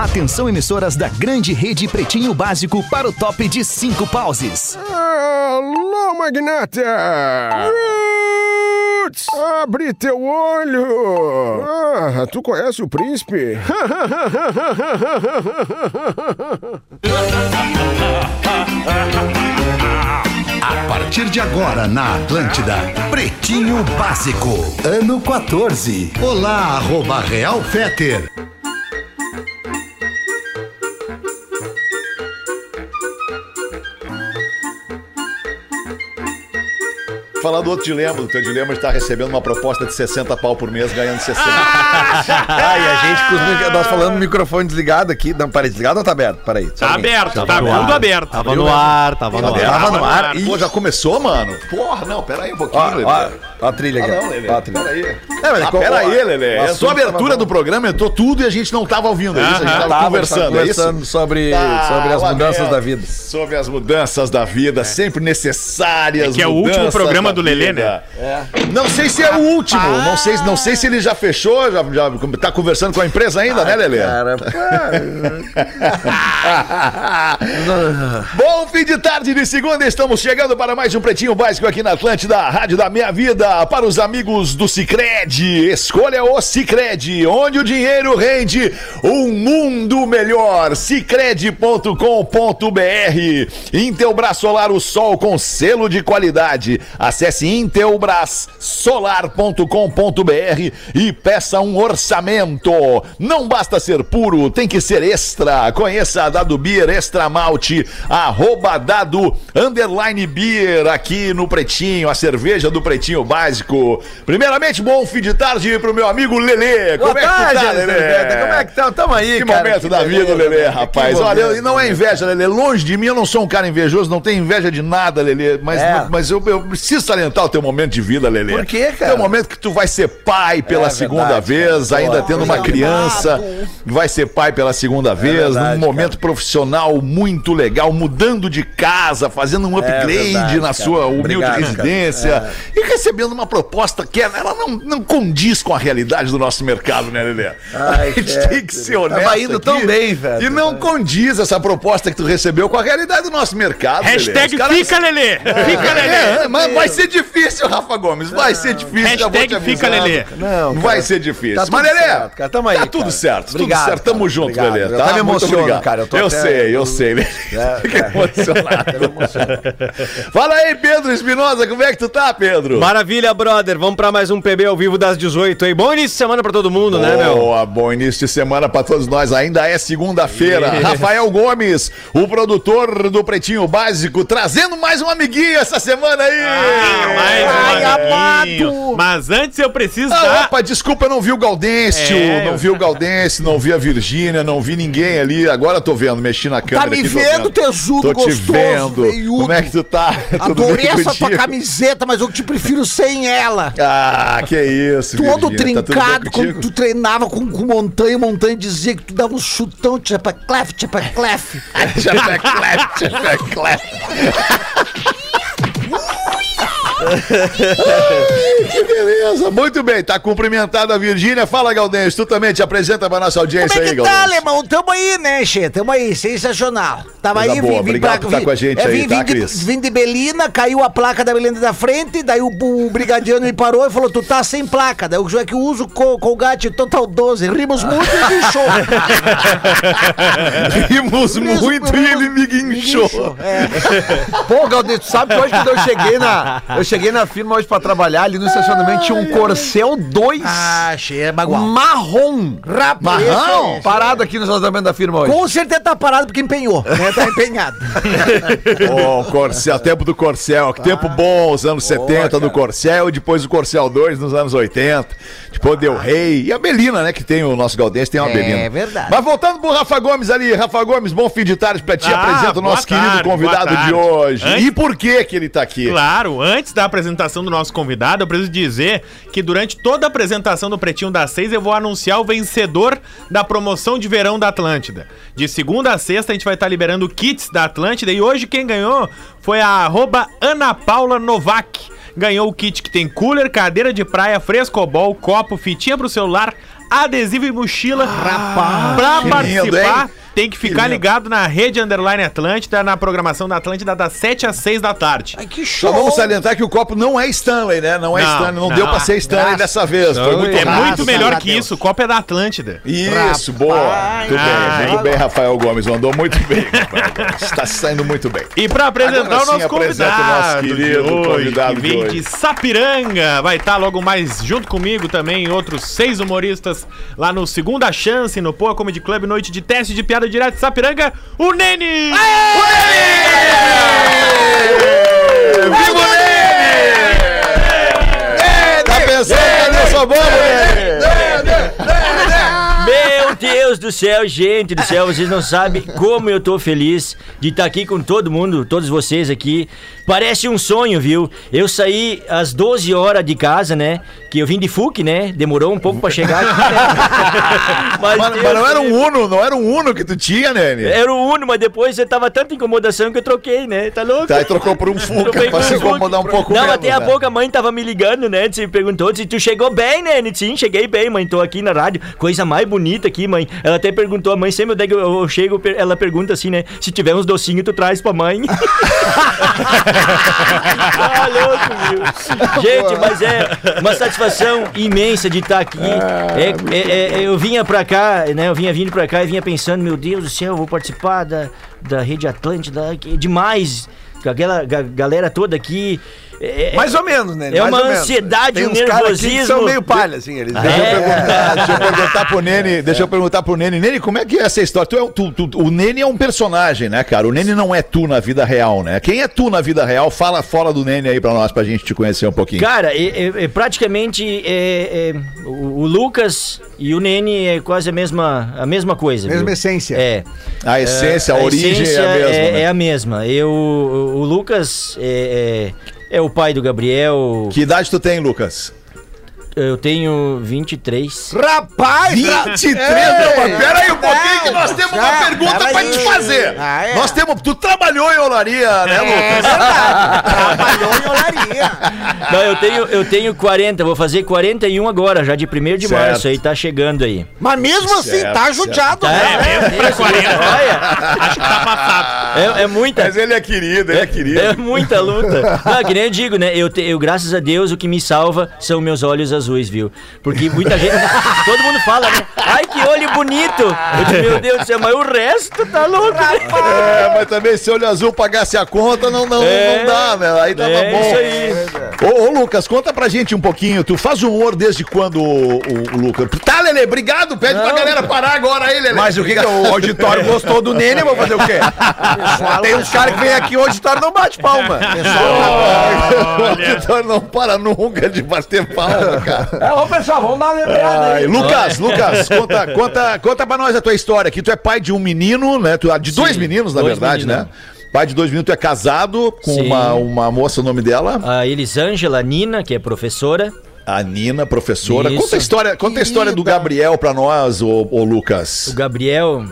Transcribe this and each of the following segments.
Atenção emissoras da grande rede Pretinho Básico para o top de cinco pauses. Alô, magnata! Roots! Abre teu olho! Ah, tu conhece o príncipe? A partir de agora na Atlântida, Pretinho Básico, ano 14. Olá, arroba Real Feter. Falar do outro dilema, do teu dilema estar recebendo uma proposta de 60 pau por mês, ganhando 60. Ai, a gente com os nós falando microfone desligado aqui. Não, parei, desligado ou tá aberto? Peraí. Tá pouquinho. aberto, tá tudo aberto. Tava no ar, tava no ar. Tava no ar. Pô, já começou, mano? Porra, não, pera aí um pouquinho, ó, ó a trilha Ah, aqui. não, ó. Lelê. Ó a trilha. Pera aí. É, mas Ah, co- pera ó, aí, Lelê. o A sua abertura do programa entrou tudo e a gente não tava ouvindo é isso. A gente tava Tava conversando, é conversando sobre, Ah, sobre as mudanças da vida. Sobre as mudanças da vida, sempre necessárias. É que é o último programa do Lelê, vida. Não sei se é o último, não sei, não sei se ele já fechou, já, já tá conversando com a empresa ainda, né, Lelê? Cara. Bom fim de tarde de segunda, estamos chegando para mais um Pretinho Básico aqui na Atlântida, Rádio da Minha Vida, para os amigos do Cicred. Escolha o Cicred, onde o dinheiro rende um mundo melhor. Cicred.com.br Intelbras Solar, o sol com selo de qualidade. Acesse intelbrasolar.com.br e peça um orçamento. Não basta ser puro, tem que ser extra. Conheça a Dado Beer Extra Malte, arroba Dado Underline Beer aqui no Pretinho, a cerveja do Pretinho Básico. Primeiramente, bom fim de tarde pro meu amigo Lelê. Como é que tá, Lelê? Como é que tá? Tamo aí, Que cara. momento Que da vida, Lelê, cara. rapaz. Olha, momento. e não é inveja, Lelê. Longe de mim, eu não sou um cara invejoso, não tenho inveja de nada, Lelê. Mas, É. mas eu, eu preciso salientar o teu momento de vida, Lelê. Por quê, cara? É o momento que tu vai ser pai pela É segunda verdade, vez, cara. ainda Pô, tendo uma criança. Vai ser pai pela segunda vez, É verdade, num momento profissional muito legal, mudando de casa, fazendo um upgrade É verdade, na cara. sua humilde Obrigado, cara. É. residência. E recebendo uma proposta que ela não, não condiz com a realidade do nosso mercado, né, Lelê? Ai, a gente Fetter. tem que ser honesto. Tava indo tão aqui. bem, velho. E não condiz essa proposta que tu recebeu com a realidade do nosso mercado. Lelê. Hashtag Os caras- fica, Lelê. Fica, Lelê. É, mas vai ser difícil, Rafa Gomes. Vai ser difícil. Hashtag fica. Lelê. Não, Vai ser difícil. Tá mas, Lelê, certo, cara. Tamo aí, tá tudo cara. certo. Obrigado, tudo certo. Tamo cara. junto, Obrigado. Lelê. Eu Tá? até me obrigado. cara. Eu tô eu até- sei, eu eu- sei. Lelê. É, Fica emocionado. Fala aí, Pedro Espinosa. Como é que tu tá, Pedro? Maravilha, brother. Vamos pra mais um PB ao vivo das 18 aí. Bom início de semana pra todo mundo, né, meu? Boa, bom início de semana pra todos nós. Ainda é segunda-feira. Rafael Gomes, o produtor do Pretinho Básico, trazendo mais um amiguinho essa semana aí. Ah, mais um Ai, amiguinho. Mas antes eu preciso Ah, dar... opa, desculpa, eu não vi o Gaudêncio, É, não eu- vi o Gaudêncio, não vi a Virgínia, não vi ninguém ali. Agora tô vendo, mexi na câmera. Tá me aqui, vendo, tesudo Tô te gostoso, vendo. veiudo? Como é que tu tá? Adorei essa tua camiseta, mas eu te prefiro sem ela. Ah, que isso, Tu anda Virgínia, tá trincado quando contigo? tu treinava com, com montanha, montanha dizia que tu dava um chutão, tchapa clef, tchapa clef. Ai, que beleza. Muito bem, tá cumprimentada a Virgínia. Fala, Gaudêncio, tu também te apresenta pra nossa audiência Como é aí, que tá, Gaudêncio. alemão? Tamo aí, né, Che? Tamo aí, sensacional. Tava Coisa aí, boa, obrigado por tá vim- com a gente é, aí, vim, tá, vim de, Cris? vim de Belina, caiu a placa da Belina da frente, daí o, o brigadiano me parou e falou, tu tá sem placa. Daí o João é que eu uso co, Colgate Total 12, rimos muito e guinchou. Rimos muito e ele me guinchou. É. Pô, Galdêncio, tu sabe que hoje quando eu cheguei na. Eu cheguei na firma hoje pra trabalhar, ali no estacionamento tinha um Corcel 2 Ah, Che, é bagual. marrom. Rapaz, Marrão? esse- Parado aqui no estacionamento da firma hoje. Com certeza tá parado porque empenhou, né? Tá empenhado. Ô, Corcel, tempo do Corcel, que tempo bom, os anos 70 do Corcel, depois o Corcel 2 nos anos 80, depois deu Rei, e a Belina, né, que tem o nosso Galdêncio, tem uma É Belina. verdade. Mas voltando pro Rafa Gomes ali, Rafa Gomes, bom fim de tarde pra ti, Ah, apresenta o boa nosso tarde, querido convidado boa de hoje. Antes- E por que que ele tá aqui? Claro, antes da apresentação do nosso convidado, eu preciso dizer que durante toda a apresentação do Pretinho das Seis eu vou anunciar o vencedor da promoção de verão da Atlântida. De segunda a sexta a gente vai estar liberando kits da Atlântida e hoje quem ganhou foi a arroba Ana Paula Novak. Ganhou o kit que tem cooler, cadeira de praia, frescobol, copo, fitinha pro celular, adesivo e mochila. Rapaz, pra participar. lindo? Tem que ficar ligado na rede Underline Atlântida, na programação da Atlântida, das 7 às 6 da tarde. Ai, que Só show. vamos salientar que o copo não é Stanley, né? Não é Não, Stanley, não, não. deu pra ser Stanley dessa vez. Foi muito É muito melhor que isso, o copo é da Atlântida. Isso, boa. Muito Ah, bem, muito bem, Rafael Gomes. Mandou muito bem. Está saindo muito bem. E pra apresentar Agora o nosso sim, apresenta o nosso convidado, querido de hoje, convidado que de vem hoje. de Sapiranga, vai estar logo mais junto comigo também, outros seis humoristas lá no Segunda Chance, no Poa Comedy Club, noite de teste de piada direto de Sapiranga, o Nene! Viva o Nene! Do céu, gente do céu, vocês não sabem como eu tô feliz de estar aqui com todo mundo, todos vocês aqui. Parece um sonho, viu? Eu saí às 12 horas de casa, né? Que eu vim de FUC, né? Demorou um pouco pra chegar aqui, né? Mas, mas Deus não era um Uno, não era um Uno que tu tinha, Nene? Era o Uno, mas depois você tava tanta incomodação que eu troquei, né? Tá louco? Tá, e trocou por um Fuca Troquei pra se um incomodar um pouco Não, menos, até a né? pouco a mãe tava me ligando, né? Se perguntou se tu chegou bem? Eu disse, Sim, cheguei bem, mãe. Tô aqui na rádio. Coisa mais bonita aqui, mãe. Ela até perguntou, a mãe, sempre eu, eu chego, ela pergunta assim, né? Se tiver uns docinhos, tu traz pra mãe. tá louco, viu? Gente, mas é uma satisfação imensa de estar aqui. É- é- é- eu vinha pra cá, né? Eu vinha vindo pra cá e vinha pensando, meu Deus do céu, eu vou participar da, da Rede Atlântida, é demais. Com aquela ga- galera toda aqui. É, é- Mais ou menos, né? É Mais uma ansiedade, Tem um nervosismo. são meio palha, assim. Eles Deixa, eu É. perguntar, deixa eu perguntar pro Nene, deixa eu perguntar pro Nene. Nene, como é que é essa história? Tu é, o- tu- tu- o Nene é um personagem, né, cara? O Nene não é tu na vida real, né? Quem é tu na vida real? Fala fora do Nene aí pra nós, pra gente te conhecer um pouquinho. Cara, é, é- é praticamente é- é, o, o Lucas e o Nene é quase a mesma, a mesma coisa. Mesma viu? essência. É. A essência, a, origem essência é a mesma. É, né? é a mesma. Eu, o, o Lucas é, o pai do Gabriel. Que idade tu tem, Lucas? Eu tenho 23. Rapaz! 23, não, mas pera aí um pouquinho que nós temos uma pergunta pra te fazer. Ah, é? Nós temos, tu trabalhou em olaria, né, Lucas? Trabalhou em olaria. Não, eu tenho, eu tenho 40, vou fazer 41 agora, já de 1 de Certo. março, aí tá chegando aí. Mas mesmo assim, Certo, tá judiado, Tá, né? é, mesmo pra 40. Olha, Acho que tá passado. é, é muita. Mas ele é querido, ele é querido. É muita luta. Não, que nem eu digo, né? Eu, te- eu, graças a Deus, o que me salva são meus olhos azuis, viu? Porque muita gente. todo mundo fala, né? Ai, que olho bonito! Eu digo, meu Deus do céu, mas o resto tá louco. É, mas também se olho azul pagasse a conta, não, não, É. não dá, né? Aí tava É bom. isso aí. Ô, ô, Lucas, conta pra gente um pouquinho. Tu faz humor desde quando, o, o- o Lucas? Tá, Lele, obrigado. Pede pra Não. galera parar agora aí, Lele. Mas o que, que o auditório gostou do Nene, eu vou fazer o quê? Tem uns caras que vêm aqui, o auditório não bate palma. O auditório não para nunca de bater palma, cara. É, ô pessoal, vamos dar uma lembrada Ai, Lucas, Lucas, conta, conta, conta pra nós a tua história aqui. Tu é pai de um menino, né? Tu, de dois meninos, na dois verdade, meninos. né? Pai de dois meninos, tu é casado com Sim. uma, uma moça, o nome dela? A Elisângela Nina, que é professora. A Nina, professora. Isso. Conta a história, conta a história do Gabriel pra nós, ô, ô Lucas. O Gabriel.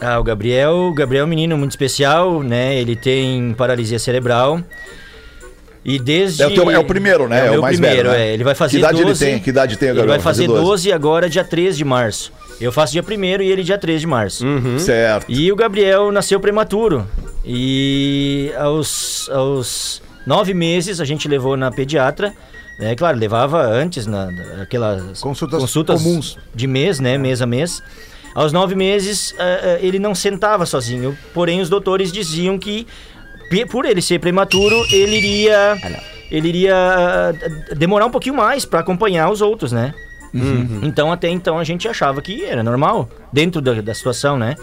Ah, o Gabriel, o Gabriel é um menino muito especial, né? Ele tem paralisia cerebral. E desde. É o, teu- é o primeiro, né? É o, meu mais primeiro, velho, né? é. Ele vai fazer Que idade 12. ele tem? Que idade tem o Ele vai fazer 12 agora, dia 3 de março. Eu faço dia 1 e ele dia 3 de março. Certo. E o Gabriel nasceu prematuro. E aos, aos nove meses a gente levou na pediatra. Né? Claro, levava antes na, aquelas Consultas consultas comuns. de mês, né? Mês a mês. Aos nove meses eh, eh, ele não sentava sozinho. Porém, os doutores diziam que por ele ser prematuro, ele iria. Ele iria ah, demorar um pouquinho mais para acompanhar os outros, né? Então, até então, a gente achava que era normal, dentro da, da situação, né?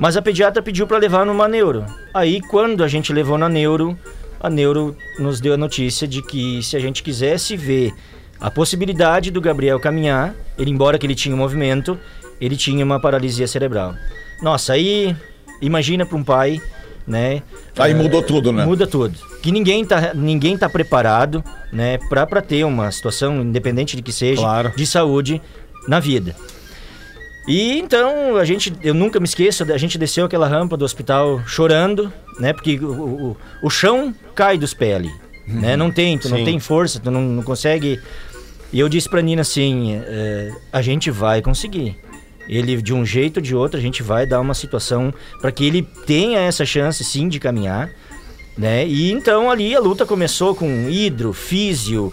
Mas a pediatra pediu para levar numa neuro. Aí, quando a gente levou na neuro, a neuro nos deu a notícia de que se a gente quisesse ver a possibilidade do Gabriel caminhar, ele, embora que ele tinha um movimento, ele tinha uma paralisia cerebral. Nossa, aí, imagina para um pai, né? Aí mudou tudo, né? Muda tudo. Que ninguém tá, ninguém tá preparado, né, pra ter uma situação, independente de que seja, Claro. de saúde na vida. E então a gente, eu nunca me esqueço, a gente desceu aquela rampa do hospital chorando, né, porque o, o, o chão cai dos pés ali, né, não tem, tu não Sim. tem força, tu não, não consegue E eu disse pra Nina assim: é, a gente vai conseguir. Ele, de um jeito ou de outro, a gente vai dar uma situação para que ele tenha essa chance, sim, de caminhar. Né? E então ali a luta começou com hidro, físio,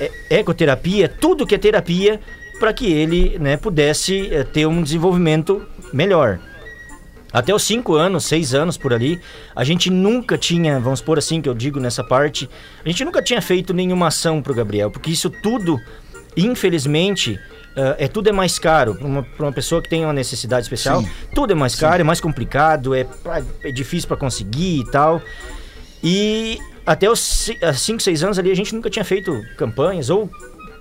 e- ecoterapia, tudo que é terapia, para que ele né, pudesse eh, ter um desenvolvimento melhor. Até os 5 anos, 6 anos por ali, a gente nunca tinha, vamos por assim que eu digo nessa parte, a gente nunca tinha feito nenhuma ação pro Gabriel, porque isso tudo, infelizmente, é tudo é mais caro para uma, uma pessoa que tem uma necessidade especial. Tudo é mais caro, é mais complicado, é, é difícil para conseguir e tal. E até os 5, 6 anos ali a gente nunca tinha feito campanhas ou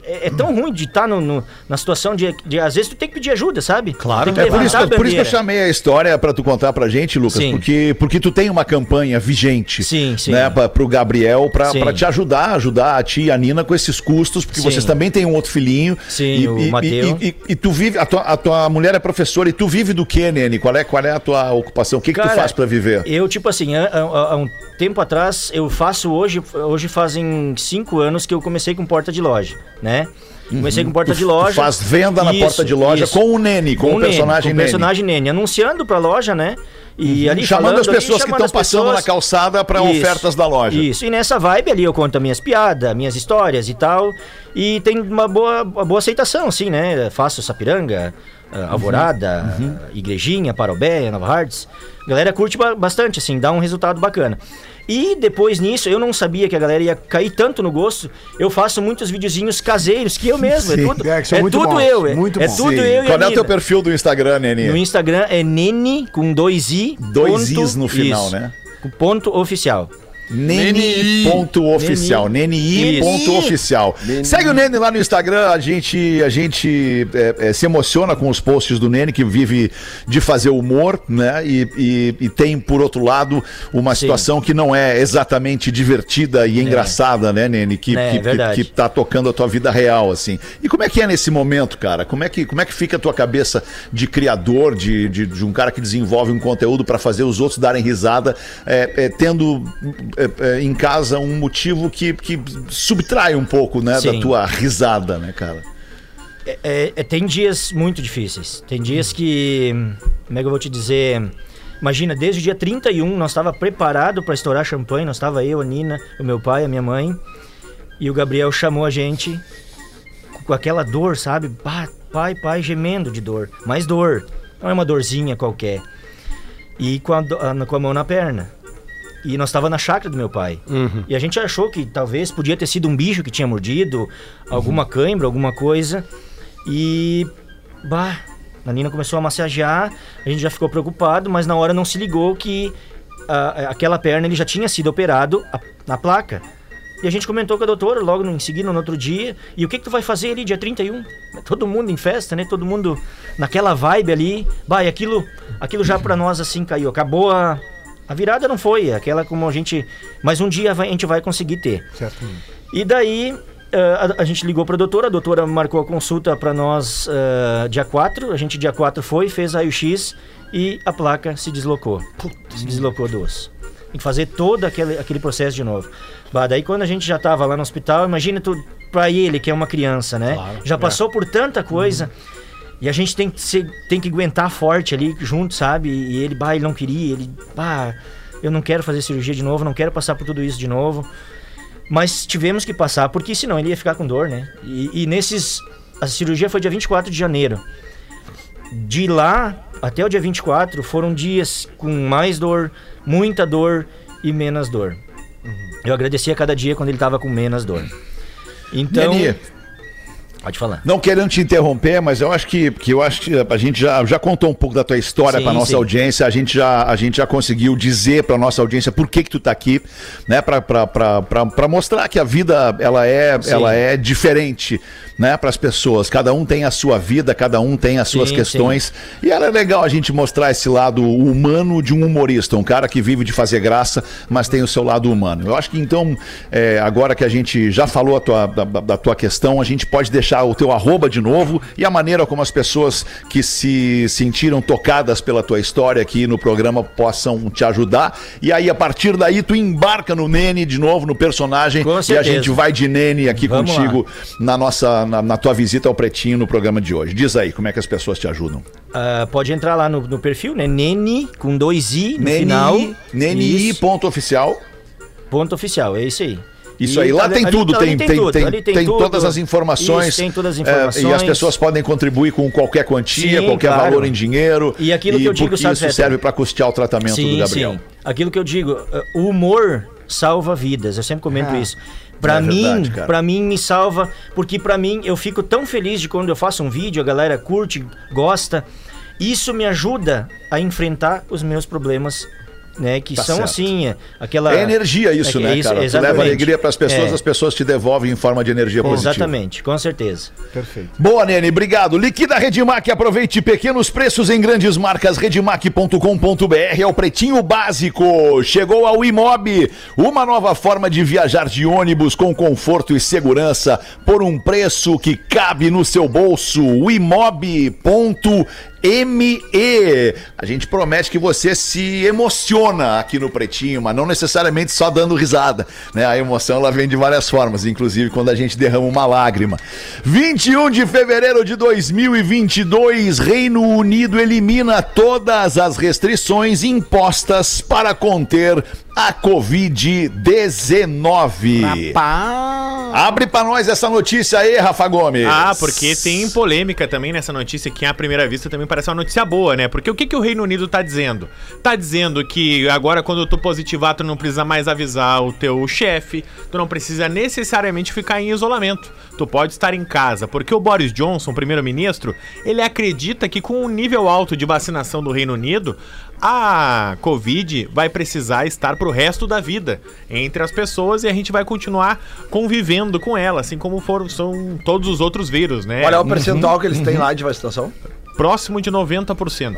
é, é tão ruim de estar no, no- na situação de, de às vezes tu tem que pedir ajuda, sabe? Claro. É por isso, por isso que eu chamei a história pra tu contar pra gente, Lucas, Sim. porque, porque tu tem uma campanha vigente Sim, sim. né, pra, pro Gabriel pra, Sim. pra te ajudar, ajudar a ti e a Nina com esses custos, porque Sim. vocês também têm um outro filhinho. Sim, e, o e, Mateu. E, e- e tu vive, a tua, a tua mulher é professora e tu vive do que, Nene? Qual é, qual é a tua ocupação? O que, que tu Cara, faz pra viver? Eu, tipo assim, há um tempo atrás, eu faço hoje, hoje fazem cinco anos que eu comecei com porta de loja, né? Comecei com porta Uhum. De loja. faz venda na porta de loja com o Nene, com o Nene, personagem com o Nene. personagem Nene, anunciando pra loja, né? E ali Uhum. Chamando falando as ali, pessoas que chamando estão as passando pessoas. na calçada pra Isso, ofertas da loja. Isso, e nessa vibe ali eu conto as minhas piadas, minhas histórias e tal. E tem uma boa, uma boa aceitação, assim, né? Faço Sapiranga, Uhum. ah, Alvorada, Igrejinha, Parobé, Nova Hartz. A galera curte ba- bastante, assim, dá um resultado bacana. E depois nisso, eu não sabia que a galera ia cair tanto no gosto. Eu faço muitos videozinhos caseiros, que eu mesmo, é tudo, É, que são é muito tudo bons, eu, é, muito é bons. tudo Sim. eu e Qual a é o teu perfil do Instagram, Nene? No Instagram é Nene com dois i. Dois ponto- is no final, isso, né? Ponto oficial. Nene ponto oficial, Nene Isso. ponto oficial. Segue o Nene lá no Instagram, a gente, a gente é, é, se emociona com os posts do Nene, que vive de fazer humor, né? E, e- e tem, por outro lado, uma Sim. situação que não é exatamente divertida e engraçada, né, Nene? Que, É, que, que, verdade. que tá tocando a tua vida real, assim. E como é que é nesse momento, cara? Como é que, como é que fica a tua cabeça de criador, de, de, de um cara que desenvolve um conteúdo para fazer os outros darem risada, é, é, tendo é, é, em casa um motivo que, que subtrai um pouco, né, da tua risada, né, cara? É, é, tem dias muito difíceis. Tem dias que. Como é que eu vou te dizer? Imagina, desde o dia 31 nós estava preparado para estourar champanhe, nós estava eu, a Nina, o meu pai, a minha mãe, e o Gabriel chamou a gente com aquela dor, sabe? Pai, pai, gemendo de dor. Mais dor. Não é uma dorzinha qualquer. E com a- com a mão na perna. E nós estava na chácara do meu pai. E a gente achou que talvez podia ter sido um bicho que tinha mordido, alguma cãibra, alguma coisa. E. Bah, a Nina começou a massagear, a gente já ficou preocupado, mas na hora não se ligou que ah, aquela perna ele já tinha sido operado a- na placa. E a gente comentou com a doutora logo no- em seguida, no outro dia. E o que, que tu vai fazer ali dia 31? Todo mundo em festa, né? Todo mundo naquela vibe ali. Bah, e aquilo, aquilo já pra nós assim caiu. Acabou a. A virada não foi, aquela como a gente. Mas um dia vai- a gente vai conseguir ter. E daí eh, a, a gente ligou pra doutora, a doutora marcou a consulta pra nós eh, dia 4. A gente dia 4 foi, fez raio-x e a placa se deslocou. Se deslocou do osso. Tem que fazer todo aquele, aquele processo de novo. Bah, daí quando a gente já tava lá no hospital, imagina tu, pra ele, que é uma criança, né? já passou por tanta coisa. E a gente tem que, ser, tem que aguentar forte ali junto, sabe? E ele, bah, ele não queria, ele, bah, eu não quero fazer cirurgia de novo, não quero passar por tudo isso de novo. Mas tivemos que passar, porque senão ele ia ficar com dor, né? E, e nesses. A cirurgia foi dia 24 de janeiro. De lá até o dia 24 foram dias com mais dor, muita dor e menos dor. Eu agradecia cada dia quando ele tava com menos dor. Então. Neni, Pode falar. Não querendo te interromper, mas eu acho que, que eu acho que a gente já, já contou um pouco da tua história para nossa sim. audiência. A gente já a gente já conseguiu dizer para nossa audiência por que que tu tá aqui, né? Para mostrar que a vida ela é Sim. ela é diferente, né? Para as pessoas. Cada um tem a sua vida, cada um tem as suas Sim, questões. E era legal a gente mostrar esse lado humano de um humorista, um cara que vive de fazer graça, mas tem o seu lado humano. Eu acho que então, é, agora que a gente já falou a tua, da, da tua questão, a gente pode deixar deixar o teu arroba de novo e a maneira como as pessoas que se sentiram tocadas pela tua história aqui no programa possam te ajudar. E aí, a partir daí, tu embarca no Nene de novo, no personagem, Com e a gente vai de Nene aqui Vamos contigo na nossa, na, na tua visita ao Pretinho no programa de hoje. Diz aí, como é que as pessoas te ajudam? Ah, pode entrar lá no, no perfil, né? Nene, com dois i no Nene, final. Nene Isso, ponto oficial. ponto oficial, é isso aí. Isso aí, lá tem tudo, tem, tem, tem, todas as informações. Tem todas as informações. e as pessoas podem contribuir com qualquer quantia, qualquer valor em dinheiro. E aquilo que eu digo, sabe, isso serve para custear o tratamento do Gabriel. Aquilo que eu digo, uh, o humor salva vidas. Eu sempre comento isso. Pra É mim, para mim me salva, porque pra mim eu fico tão feliz de quando eu faço um vídeo, a galera curte, gosta. Isso me ajuda a enfrentar os meus problemas, né, que Tá são certo. assim, é, aquela É energia isso, é, né, é isso, cara? Tu leva exatamente. alegria para as pessoas, É. as pessoas te devolvem em forma de energia positiva. Exatamente, com certeza. Boa, Nene, obrigado. Liquida Redmac, aproveite pequenos preços em grandes marcas. Redmac.com.br é o pretinho básico. Chegou ao Imob, uma nova forma de viajar de ônibus com conforto e segurança por um preço que cabe no seu bolso. O Imob.me. A gente promete que você se emociona aqui no Pretinho, mas não necessariamente só dando risada, né? A emoção ela vem de várias formas, inclusive quando a gente derrama uma lágrima. 21 de fevereiro de 2022, Reino Unido elimina todas as restrições impostas para conter a Covid-19. Abre pra nós essa notícia aí, Rafa Gomes. Ah, porque tem polêmica também nessa notícia que à primeira vista também parece uma notícia boa, né? Porque o que, que o Reino Unido tá dizendo? Tá dizendo que agora quando tu positivar, tu não precisa mais avisar o teu chefe, tu não precisa necessariamente ficar em isolamento. Tu pode estar em casa, porque o Boris Johnson, primeiro-ministro, ele acredita que com o nível alto de vacinação do Reino Unido, a Covid vai precisar estar pro resto da vida entre as pessoas e a gente vai continuar convivendo com ela, assim como foram são todos os outros vírus, né? Qual é o percentual que eles têm lá de vacinação? próximo de 90%.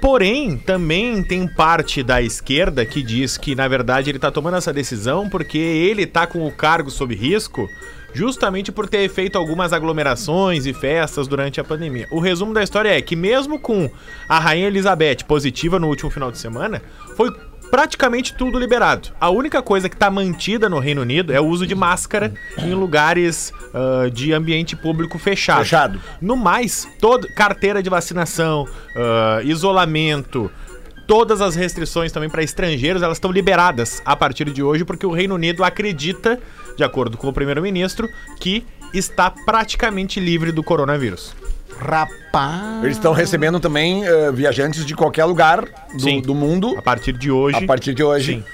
Porém, também tem parte da esquerda que diz que, na verdade, ele tá tomando essa decisão porque ele tá com o cargo sob risco justamente por ter feito algumas aglomerações e festas durante a pandemia. O resumo da história é que mesmo com a Rainha Elizabeth positiva no último final de semana, foi praticamente tudo liberado. A única coisa que está mantida no Reino Unido é o uso de máscara em lugares ah, de ambiente público fechado. Fechado. No mais, todo, carteira de vacinação, ah, isolamento, todas as restrições também para estrangeiros, elas estão liberadas a partir de hoje, porque o Reino Unido acredita, de acordo com o primeiro-ministro, que está praticamente livre do coronavírus. Rapaz. Eles estão recebendo também eh, viajantes de qualquer lugar do, Sim. do mundo A partir de hoje. a partir de hoje. Sim.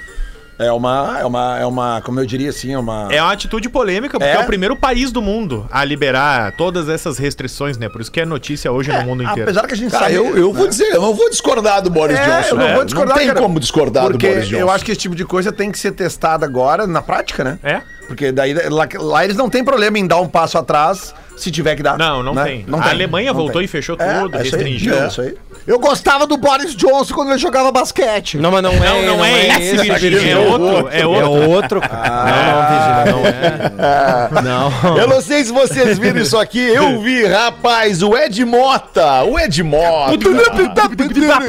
É uma, é uma, é uma, como eu diria assim, é uma. É uma atitude polêmica, porque É? é? o primeiro país do mundo a liberar todas essas restrições, né? Por isso que é notícia hoje no mundo inteiro. Apesar que a gente Cara, sabe. eu, eu vou dizer, eu não vou discordar do Boris É, Johnson. eu não né? vou discordar, Não tem cara, como discordar porque do Boris Johnson. eu acho que esse tipo de coisa tem que ser testada agora na prática, né? É? Porque daí lá, lá eles não tem problema em dar um passo atrás se tiver que dar. Não, não né? tem. a Alemanha não voltou tem. e fechou É, tudo, é isso aí, restringiu. É isso aí. Eu gostava do Boris Johnson quando ele jogava basquete. Não, mas não, Não, é. não, é, esse, Virgínia, é outro, é É outro. outro. cara. não, não, Virgínia, não é. Não. Eu não sei se vocês viram isso aqui. Eu vi, rapaz, o Ed Mota. O Ed Mota.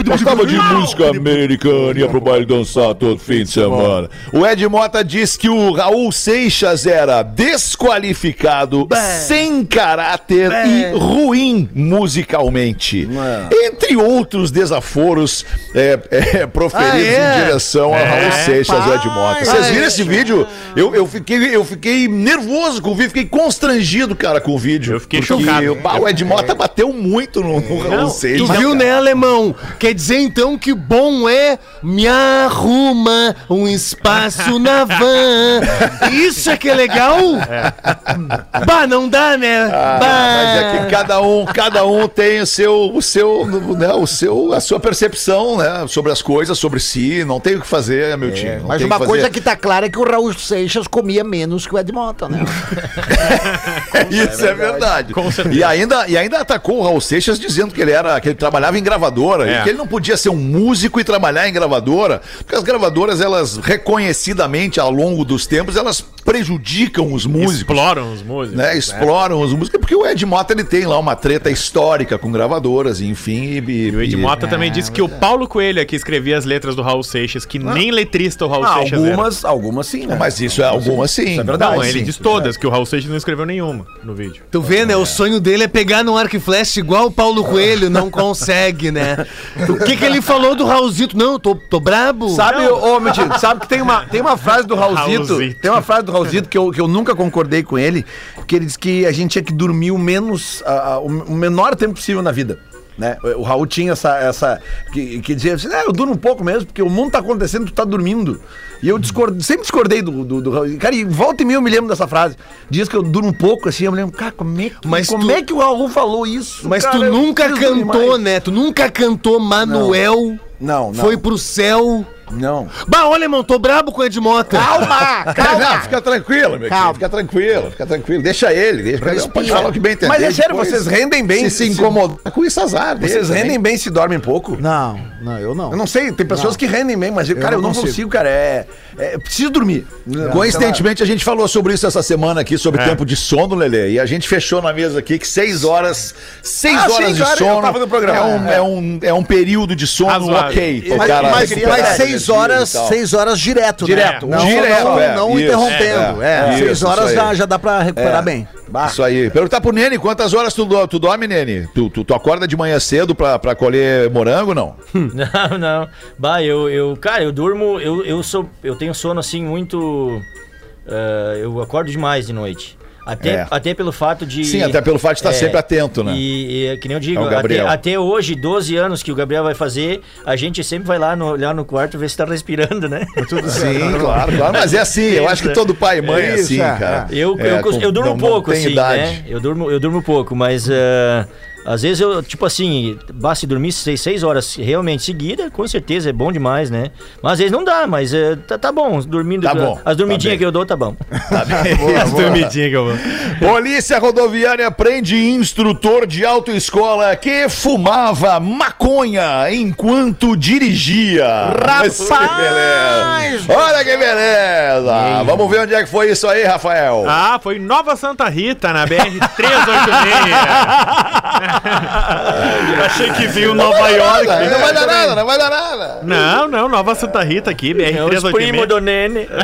Gostava de música americana, ia pro baile dançar todo fim de semana. O Ed Mota diz que o Raul Seixas era desqualificado, sem caráter e ruim musicalmente. Entre outros desaforos é, é, proferidos Ah, é? em direção a Raul Seixas, o Ed Mota. Vocês viram esse vídeo? Eu, eu, fiquei, eu fiquei nervoso com o vídeo, fiquei constrangido, cara, com o vídeo. Eu fiquei Porque chocado. bah, o Ed Mota bateu muito no, no Raul Não, Seixas. Tu viu, né, alemão? Quer dizer então que bom é me arruma um espaço na van. Isso é que é legal? Bah, não dá, né? Ah, mas é que cada um, cada um tem o seu, o seu, né, o seu, a sua percepção, né, sobre as coisas, sobre si. Não tem o que fazer, meu time. não Mas uma que coisa que tá clara é que o Raul Seixas comia menos que o Ed Mota, né? Isso é verdade. Com certeza. E ainda, e ainda atacou o Raul Seixas dizendo que ele era que ele trabalhava em gravadora É. e que ele não podia ser um músico e trabalhar em gravadora, porque as gravadoras elas reconhecidamente ao longo dos tempos elas prejudicam os músicos. Exploram os músicos. Né, exploram os músicos, porque o Ed Mota ele tem lá uma treta histórica com gravadoras, enfim. E, E o Ed Mota também disse que o Paulo Coelho é que escrevia as letras do Raul Seixas, que nem letrista o Raul Ah, Seixas era. algumas, algumas sim, né? Mas isso é algumas sim. Isso é verdade. Não, ele sim. diz todas, que o Raul Seixas não escreveu nenhuma no vídeo. Tu vê, né? O sonho dele é pegar no arco e flecha igual o Paulo Coelho, não consegue, né? O que que ele falou do Raulzito? Não, tô, tô brabo. Sabe, ô, Mentira, sabe que tem uma, tem uma frase do Raulzito, Raulzito. tem uma frase do Raulzito que eu, que eu nunca concordei com ele, que ele disse que a gente tinha que dormir o menos, a- a- o menor tempo possível na vida. Né? O Raul tinha essa. essa que, que dizia assim: "É, eu durmo um pouco mesmo, porque o mundo tá acontecendo, tu tá dormindo. E eu discord, sempre discordei do, do, do Raul. Cara, e volta e meia eu me lembro dessa frase. Diz que eu durmo um pouco, assim, eu me lembro, cara, como é que, Mas como tu- é que o Raul falou isso? Mas cara? tu nunca cantou, né? Tu nunca cantou Manuel. Não, não. Foi pro céu. Não. Bah, olha, irmão, tô brabo com o Ed Mota. Calma, Não, calma. fica tranquilo, meu Calma. querido. Fica tranquilo, fica tranquilo. Deixa ele, deixa ele. Pode falar o que bem entender. Mas é sério, depois vocês rendem bem Se se se- incomodar com isso, azar. Vocês também. rendem bem se dormem pouco? Não, não, eu não. Eu não sei, tem pessoas que rendem bem, mas eu, cara, eu não não consigo, consigo. cara. É, é preciso dormir. Coincidentemente, a gente falou sobre isso essa semana aqui, sobre É. tempo de sono, Lelê. E a gente fechou na mesa aqui que seis horas, seis Ah, horas sim, de sono eu tava no programa. É, um, é, um, é um período de sono ok. Mas- cara Mas, mas seis horas, seis horas direto, Direto. né? Não, Direto, não, é. não interrompendo. é, É, é. seis horas já, já dá pra recuperar bem. Isso aí. Perguntar pro Nene quantas horas tu, tu dorme, Nene? Tu, tu, tu acorda de manhã cedo pra, pra colher morango, não? Não, não. Bah, eu, eu cara, eu durmo, eu, eu sou, eu tenho sono assim muito, eh, eu acordo demais de noite. Até, É. até pelo fato de. Sim, até pelo fato de estar É, sempre atento, né? E, e, que nem eu digo, É até, Gabriel. até hoje, 12 anos que o Gabriel vai fazer, a gente sempre vai lá no, olhar no quarto ver se tá respirando, né? Tudo Sim, claro, claro. Mas é assim, eu acho que todo pai e mãe é assim, é, cara. Eu, É, eu, com- eu durmo não- não pouco, tem assim, idade. né? Eu durmo, eu durmo pouco, mas eh, às vezes eu, tipo assim, basta dormir seis, seis horas realmente seguida, com certeza é bom demais, né? Mas às vezes não dá, mas eh, tá, tá bom, dormindo. Tá bom, As dormidinhas tá que eu dou, tá bom. Tá bem. As dormidinhas que eu vou. Polícia Rodoviária prende instrutor de autoescola que fumava maconha enquanto dirigia. Rapaz! Que beleza! Olha que beleza! Vamos ver onde é que foi isso aí, Rafael. Ah, foi Nova Santa Rita, na BR-386. Achei que viu Nova York. Não vai dar nada, não vai dar nada. Não, não, Nova Santa Rita aqui, É os primos BR-386. do Nene.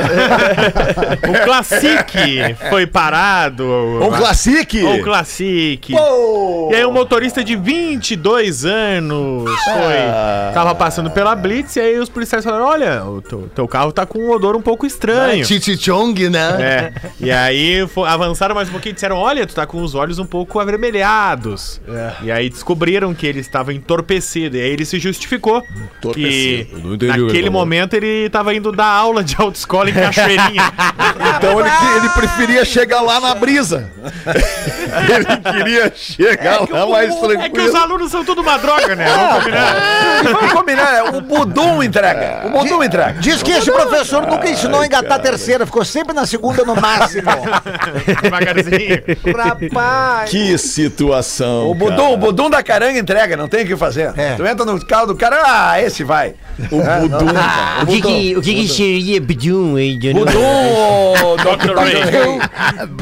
O Classic foi parado. Um classique. O Classic. E aí o motorista de 22 anos foi, Ah. tava passando pela Blitz e aí os policiais falaram, olha, o teu, teu carro tá com um odor um pouco estranho. Titi Chong, né? É. E aí avançaram mais um pouquinho e disseram: Olha, tu tá com os olhos um pouco avermelhados. E aí descobriram que ele estava entorpecido. E aí ele se justificou. Que Eu não entendi o que ele naquele momento ele tava indo dar aula de autoescola em Cachoeirinha. Então ele, ele preferia chegar lá na brisa. ele queria chegar lá mais tranquilo. é que os alunos são tudo uma droga, né? Vamos combinar. E vamos combinar, né? o Budum entrega. O Budum entrega. Diz que esse professor nunca ensinou a engatar a terceira, ficou sempre na segunda no máximo. Devagarzinho. Rapaz. Que situação. O Budum, o Budum da caranga entrega, não tem o que fazer. É. Tu entra no carro do cara, ah, esse vai. O Budum. O que que, o que, que seria Bidum, hein? Budum, Dr. Ray.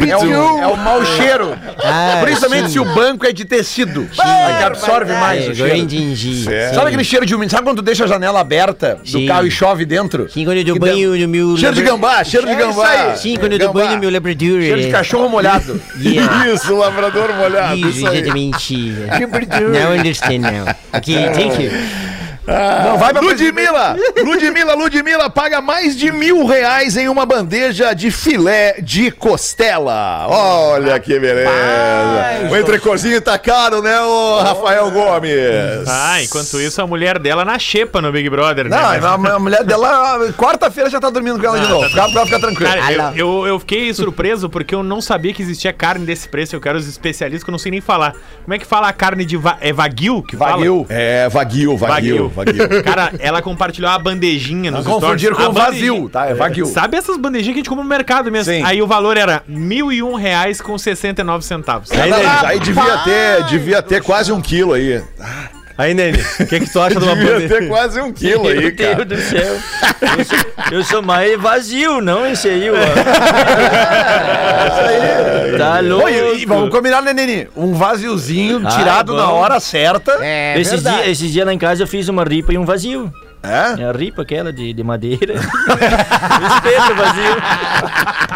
é o, é o mau cheiro. Ah, Principalmente sim. se o banco é de tecido. Aí que absorve mais É, o cheiro. Sabe aquele cheiro de umidade? Sabe quando tu deixa a janela aberta do Sim. carro e chove dentro? Sim, quando eu dou banho no meu... Cheiro de gambá, cheiro de É gambá. Sim, quando eu dou banho no meu labrador. Cheiro de cachorro molhado. Yeah. Isso, lavrador molhado. Isso, exatamente. I understand now. Ok, thank you. Não, vai pra Ludmilla! Ludmilla, Ludmilla paga mais de mil reais em uma bandeja de filé de costela. Olha que beleza. O entrecozinho tá caro, né, ô Rafael Gomes? Ah, enquanto isso, a mulher dela na xepa no Big Brother, Não, né? a, a mulher dela, quarta-feira já tá dormindo com ela de novo. Fica, pra ficar tranquilo. Cara, eu, eu, eu fiquei surpreso porque eu não sabia que existia carne desse preço. Eu quero os especialistas que eu não sei nem falar. Como é que fala a carne de va é Wagyu que fala? Wagyu. É, Wagyu, Wagyu, Wagyu. Cara, ela compartilhou a bandejinha nos Não confundir stories. com A vazio, bandejinha- tá? É Wagyu. Sabe essas bandejinhas que a gente compra no mercado mesmo? Sim. Aí o valor era 1.001 reais com 69 centavos. Aí, Aí, aí devia ter, devia ter quase um quilo aí. Aí, Nene, o que, que tu acha de uma Devia pandemia? ter quase um quilo Meu aí, Deus cara. do céu. Eu sou, eu sou mais vazio, não esse aí, ó. Tá louco. Pô, e, e vamos combinar, né, Neni? Um vaziozinho Ah, tirado na bom. hora certa. É esses, dias, esses dias lá em casa eu fiz uma ripa e um vazio. É? É a ripa aquela de, de madeira. espeto vazio.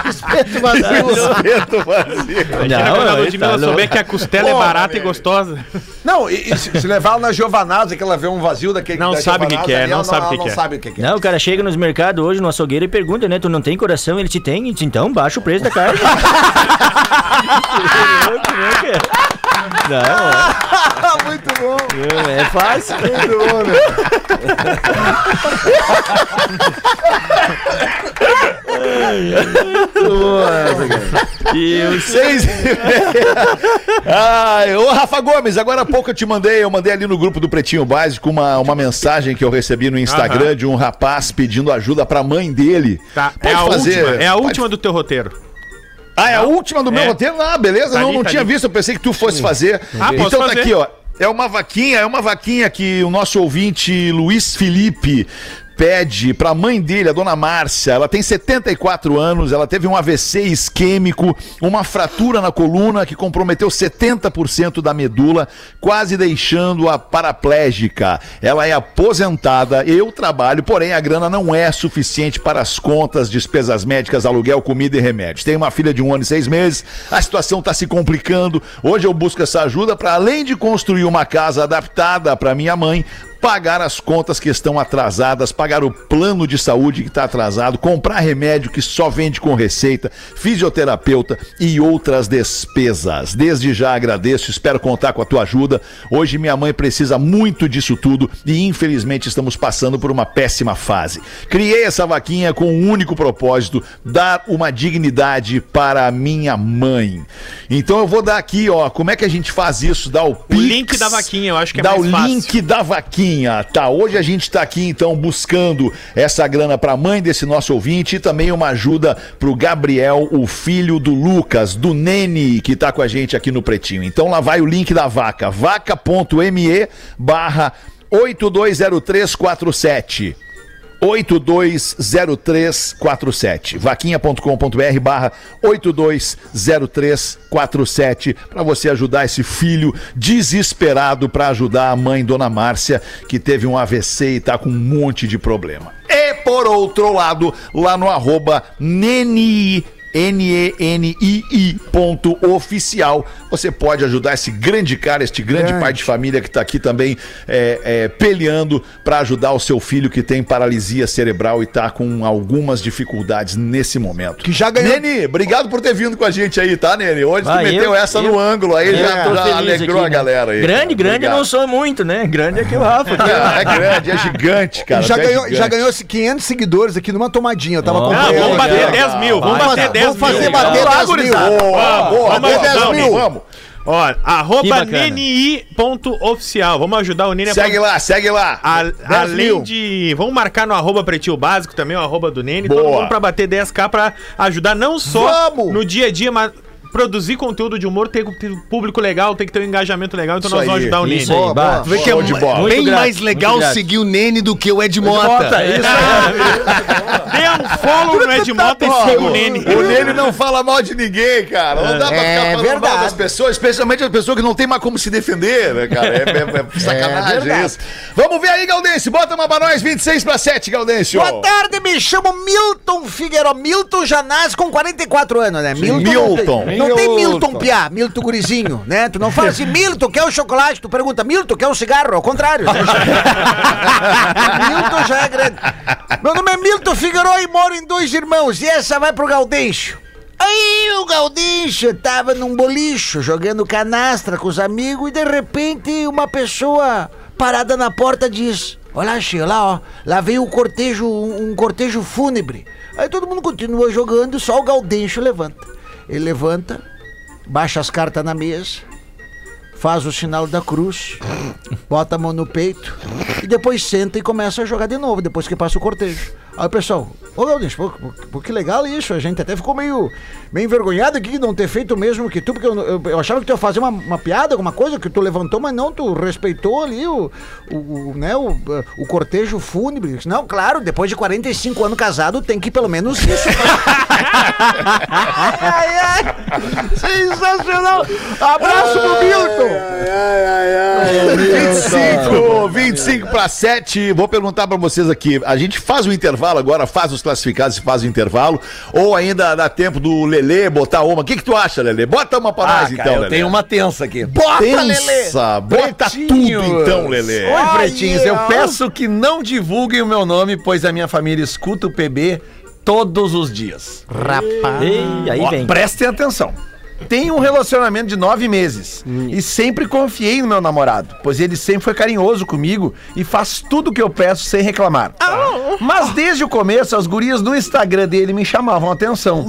Espeto vazio. Espeto vazio. Imagina quando a Ludmilla tá souber que a costela é barata e amigo. gostosa. Não, e, e se, se levar ela na Giovanazzi, que ela vê um vazio daquele Não da sabe o que que é, não ela sabe o que que é. Não sabe o que que é. Não, o cara chega nos mercados hoje, no açougueiro, e pergunta, né? Tu não tem coração? Ele te tem? Então baixa o preço da carne. Não, Muito bom. é, é fácil. E eu Seis e. Ai, ô Rafa Gomes, agora há pouco eu te mandei, eu mandei ali no grupo do Pretinho Básico uma, uma mensagem que eu recebi no Instagram de um rapaz pedindo ajuda pra mãe dele. Tá, Pode é a fazer, última, é a pode- última do teu roteiro. Ah, é a última do meu É. roteiro? Ah, beleza, Tá não, ali, não tá tinha ali. visto, eu pensei que tu fosse fazer. Ah, então tá fazer. aqui, ó. É uma vaquinha, é uma vaquinha que o nosso ouvinte Luiz Felipe pede pra mãe dele, a dona Márcia. Ela tem 74 anos, ela teve um AVC isquêmico, uma fratura na coluna que comprometeu 70% da medula, quase deixando-a paraplégica. Ela é aposentada, eu trabalho, porém a grana não é suficiente para as contas, despesas médicas, aluguel, comida e remédios. Tem uma filha de um ano e seis meses, a situação está se complicando. Hoje eu busco essa ajuda para, além de construir uma casa adaptada para minha mãe, pagar as contas que estão atrasadas, pagar o plano de saúde que está atrasado, comprar remédio que só vende com receita, fisioterapeuta e outras despesas. Desde já agradeço, espero contar com a tua ajuda. Hoje minha mãe precisa muito disso tudo e infelizmente estamos passando por uma péssima fase. Criei essa vaquinha com um único propósito: dar uma dignidade para a minha mãe. Então eu vou dar aqui, ó, como é que a gente faz isso? Dá o, O Pix, link da vaquinha, eu acho que é Dá mais o fácil. link da vaquinha. Tá, hoje a gente tá aqui então buscando essa grana pra mãe desse nosso ouvinte e também uma ajuda pro Gabriel, o filho do Lucas, do Nene, que tá com a gente aqui no Pretinho. Então lá vai o link da vaca, vaca.me barra 820347. 820347 vaquinha.com.br barra 820347 para você ajudar esse filho desesperado para ajudar a mãe Dona Márcia que teve um AVC e tá com um monte de problema. E por outro lado, lá no arroba Neni N-E-N-I-I ponto oficial. Você pode ajudar esse grande cara, este grande, pai de família que está aqui também é, é, peleando para ajudar o seu filho que tem paralisia cerebral e está com algumas dificuldades nesse momento. Que já ganhou- Nene, obrigado por ter vindo com a gente aí, tá, Nene? Hoje tu Ah, meteu eu- essa eu- no ângulo aí, eu já, já alegrou aqui, a né? galera aí. Grande, cara. grande eu não sou muito, né? Grande é que o Rafa. É, é grande, é gigante, cara. já, é ganhou, gigante. já ganhou 500 seguidores aqui numa tomadinha. Eu tava Não, acompanhando. vamos Legal, bater legal. 10 mil. Vamos bater 10 Vamos mil. fazer bater Vamos lá, 10 mil. Vamos boa, ajudar o vamos. Ó, arroba nni.oficial. Vamos ajudar o Nene a Segue lá, segue lá. A- 10 além mil. de. Vamos marcar no arroba pretinho básico também, o arroba do Nene. Boa. Todo mundo pra bater 10k pra ajudar não só Vamos! no dia a dia, mas produzir conteúdo de humor, ter um público legal, tem que ter um engajamento legal. Então Isso nós vamos aí, ajudar o Nene. Isso aí, bah. Tu vê que é de bola. bem grato, mais legal seguir o Nene do que o Ed Mota. isso Dê um follow no Ed Mota e siga o Nene. O Nene não fala mal de ninguém, cara. Não dá pra É ficar falando mal verdade. das pessoas, especialmente as pessoas que não tem mais como se defender, né, cara? É, é- é sacanagem verdade. isso. Vamos ver aí, Gaudêncio. Bota uma pra nós, 26 pra 7, Gaudêncio. Boa tarde, me chamo Milton Figueiredo. Milton Janás com 44 anos, né? Milton. Milton. Não tem, Milton Piá, Milton Gurizinho, né? Tu não fala assim, Milton, quer o chocolate? Tu pergunta, Milton, quer o cigarro? Ao contrário. né? Milton já é grande. Meu nome é Milton Figueiredo e moro em dois irmãos. E essa vai pro Gaudêncio. Aí o Gaudêncio tava num bolicho, jogando canastra com os amigos, e de repente uma pessoa parada na porta diz: Olha, Che, lá, ó, lá veio o cortejo, um, um cortejo fúnebre. Aí todo mundo continua jogando, só o Gaudêncio levanta. Ele levanta, baixa as cartas na mesa, faz o sinal da cruz, bota a mão no peito e depois senta e começa a jogar de novo, depois que passa o cortejo. Aí o pessoal, ô Galdêncio, pô, pô, pô, que legal isso. A gente até ficou meio, meio envergonhado aqui de não ter feito o mesmo que tu, porque eu, eu- eu achava que tu ia fazer uma, uma piada, alguma coisa, que tu levantou, mas não, tu respeitou ali o, o, o, né, o, o cortejo fúnebre. Não, claro, depois de 45 anos casado, tem que pelo menos isso. ai, ai, sensacional. Abraço pro Milton. 25, 25 para 7. Vou perguntar para vocês aqui. A gente faz o intervalo agora, faz os classificados e faz o intervalo. Ou ainda dá tempo do Lelê botar uma. O que, que tu acha, Lelê? Bota uma para Ah, nós, cara, então, eu Lelê. tenho uma tensa aqui. Bota, Lelê. Tensa. Bota Pretinhos. tudo, então, Lelê. Oi, Ai, pretinhos, eu peço que não divulguem o meu nome, pois a minha família escuta o PB todos os dias. Rapaz. Aí Ó, vem. prestem atenção. Tenho um relacionamento de nove meses e sempre confiei no meu namorado, pois ele sempre foi carinhoso comigo e faz tudo que eu peço sem reclamar. Mas desde o começo, as gurias no Instagram dele me chamavam a atenção.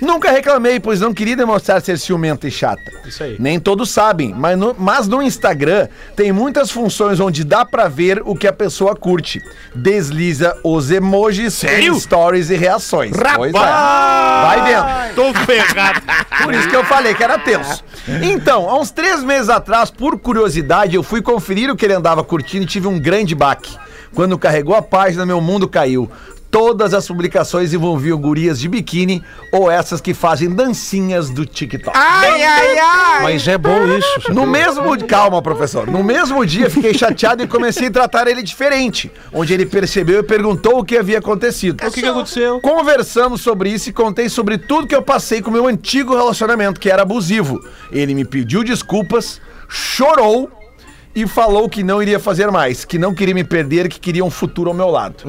Nunca reclamei, pois não queria demonstrar ser ciumenta e chata. Isso aí. Nem todos sabem, mas no, mas no Instagram tem muitas funções onde dá pra ver o que a pessoa curte. Desliza os emojis, Sério? stories e reações. Pois é. Vai vendo. Tô ferrado. Por isso que eu falei que era tenso. Então, há uns três meses atrás, por curiosidade, eu fui conferir o que ele andava curtindo e tive um grande baque. Quando carregou a página, meu mundo caiu. Todas as publicações envolviam gurias de biquíni ou essas que fazem dancinhas do TikTok. Ai, ai, ai. Mas é bom isso. No mesmo calma, professor. No mesmo dia fiquei chateado e comecei a tratar ele diferente, onde ele percebeu e perguntou o que havia acontecido. O que, que aconteceu? Conversamos sobre isso e contei sobre tudo que eu passei com o meu antigo relacionamento, que era abusivo. Ele me pediu desculpas, chorou e falou que não iria fazer mais, que não queria me perder, que queria um futuro ao meu lado.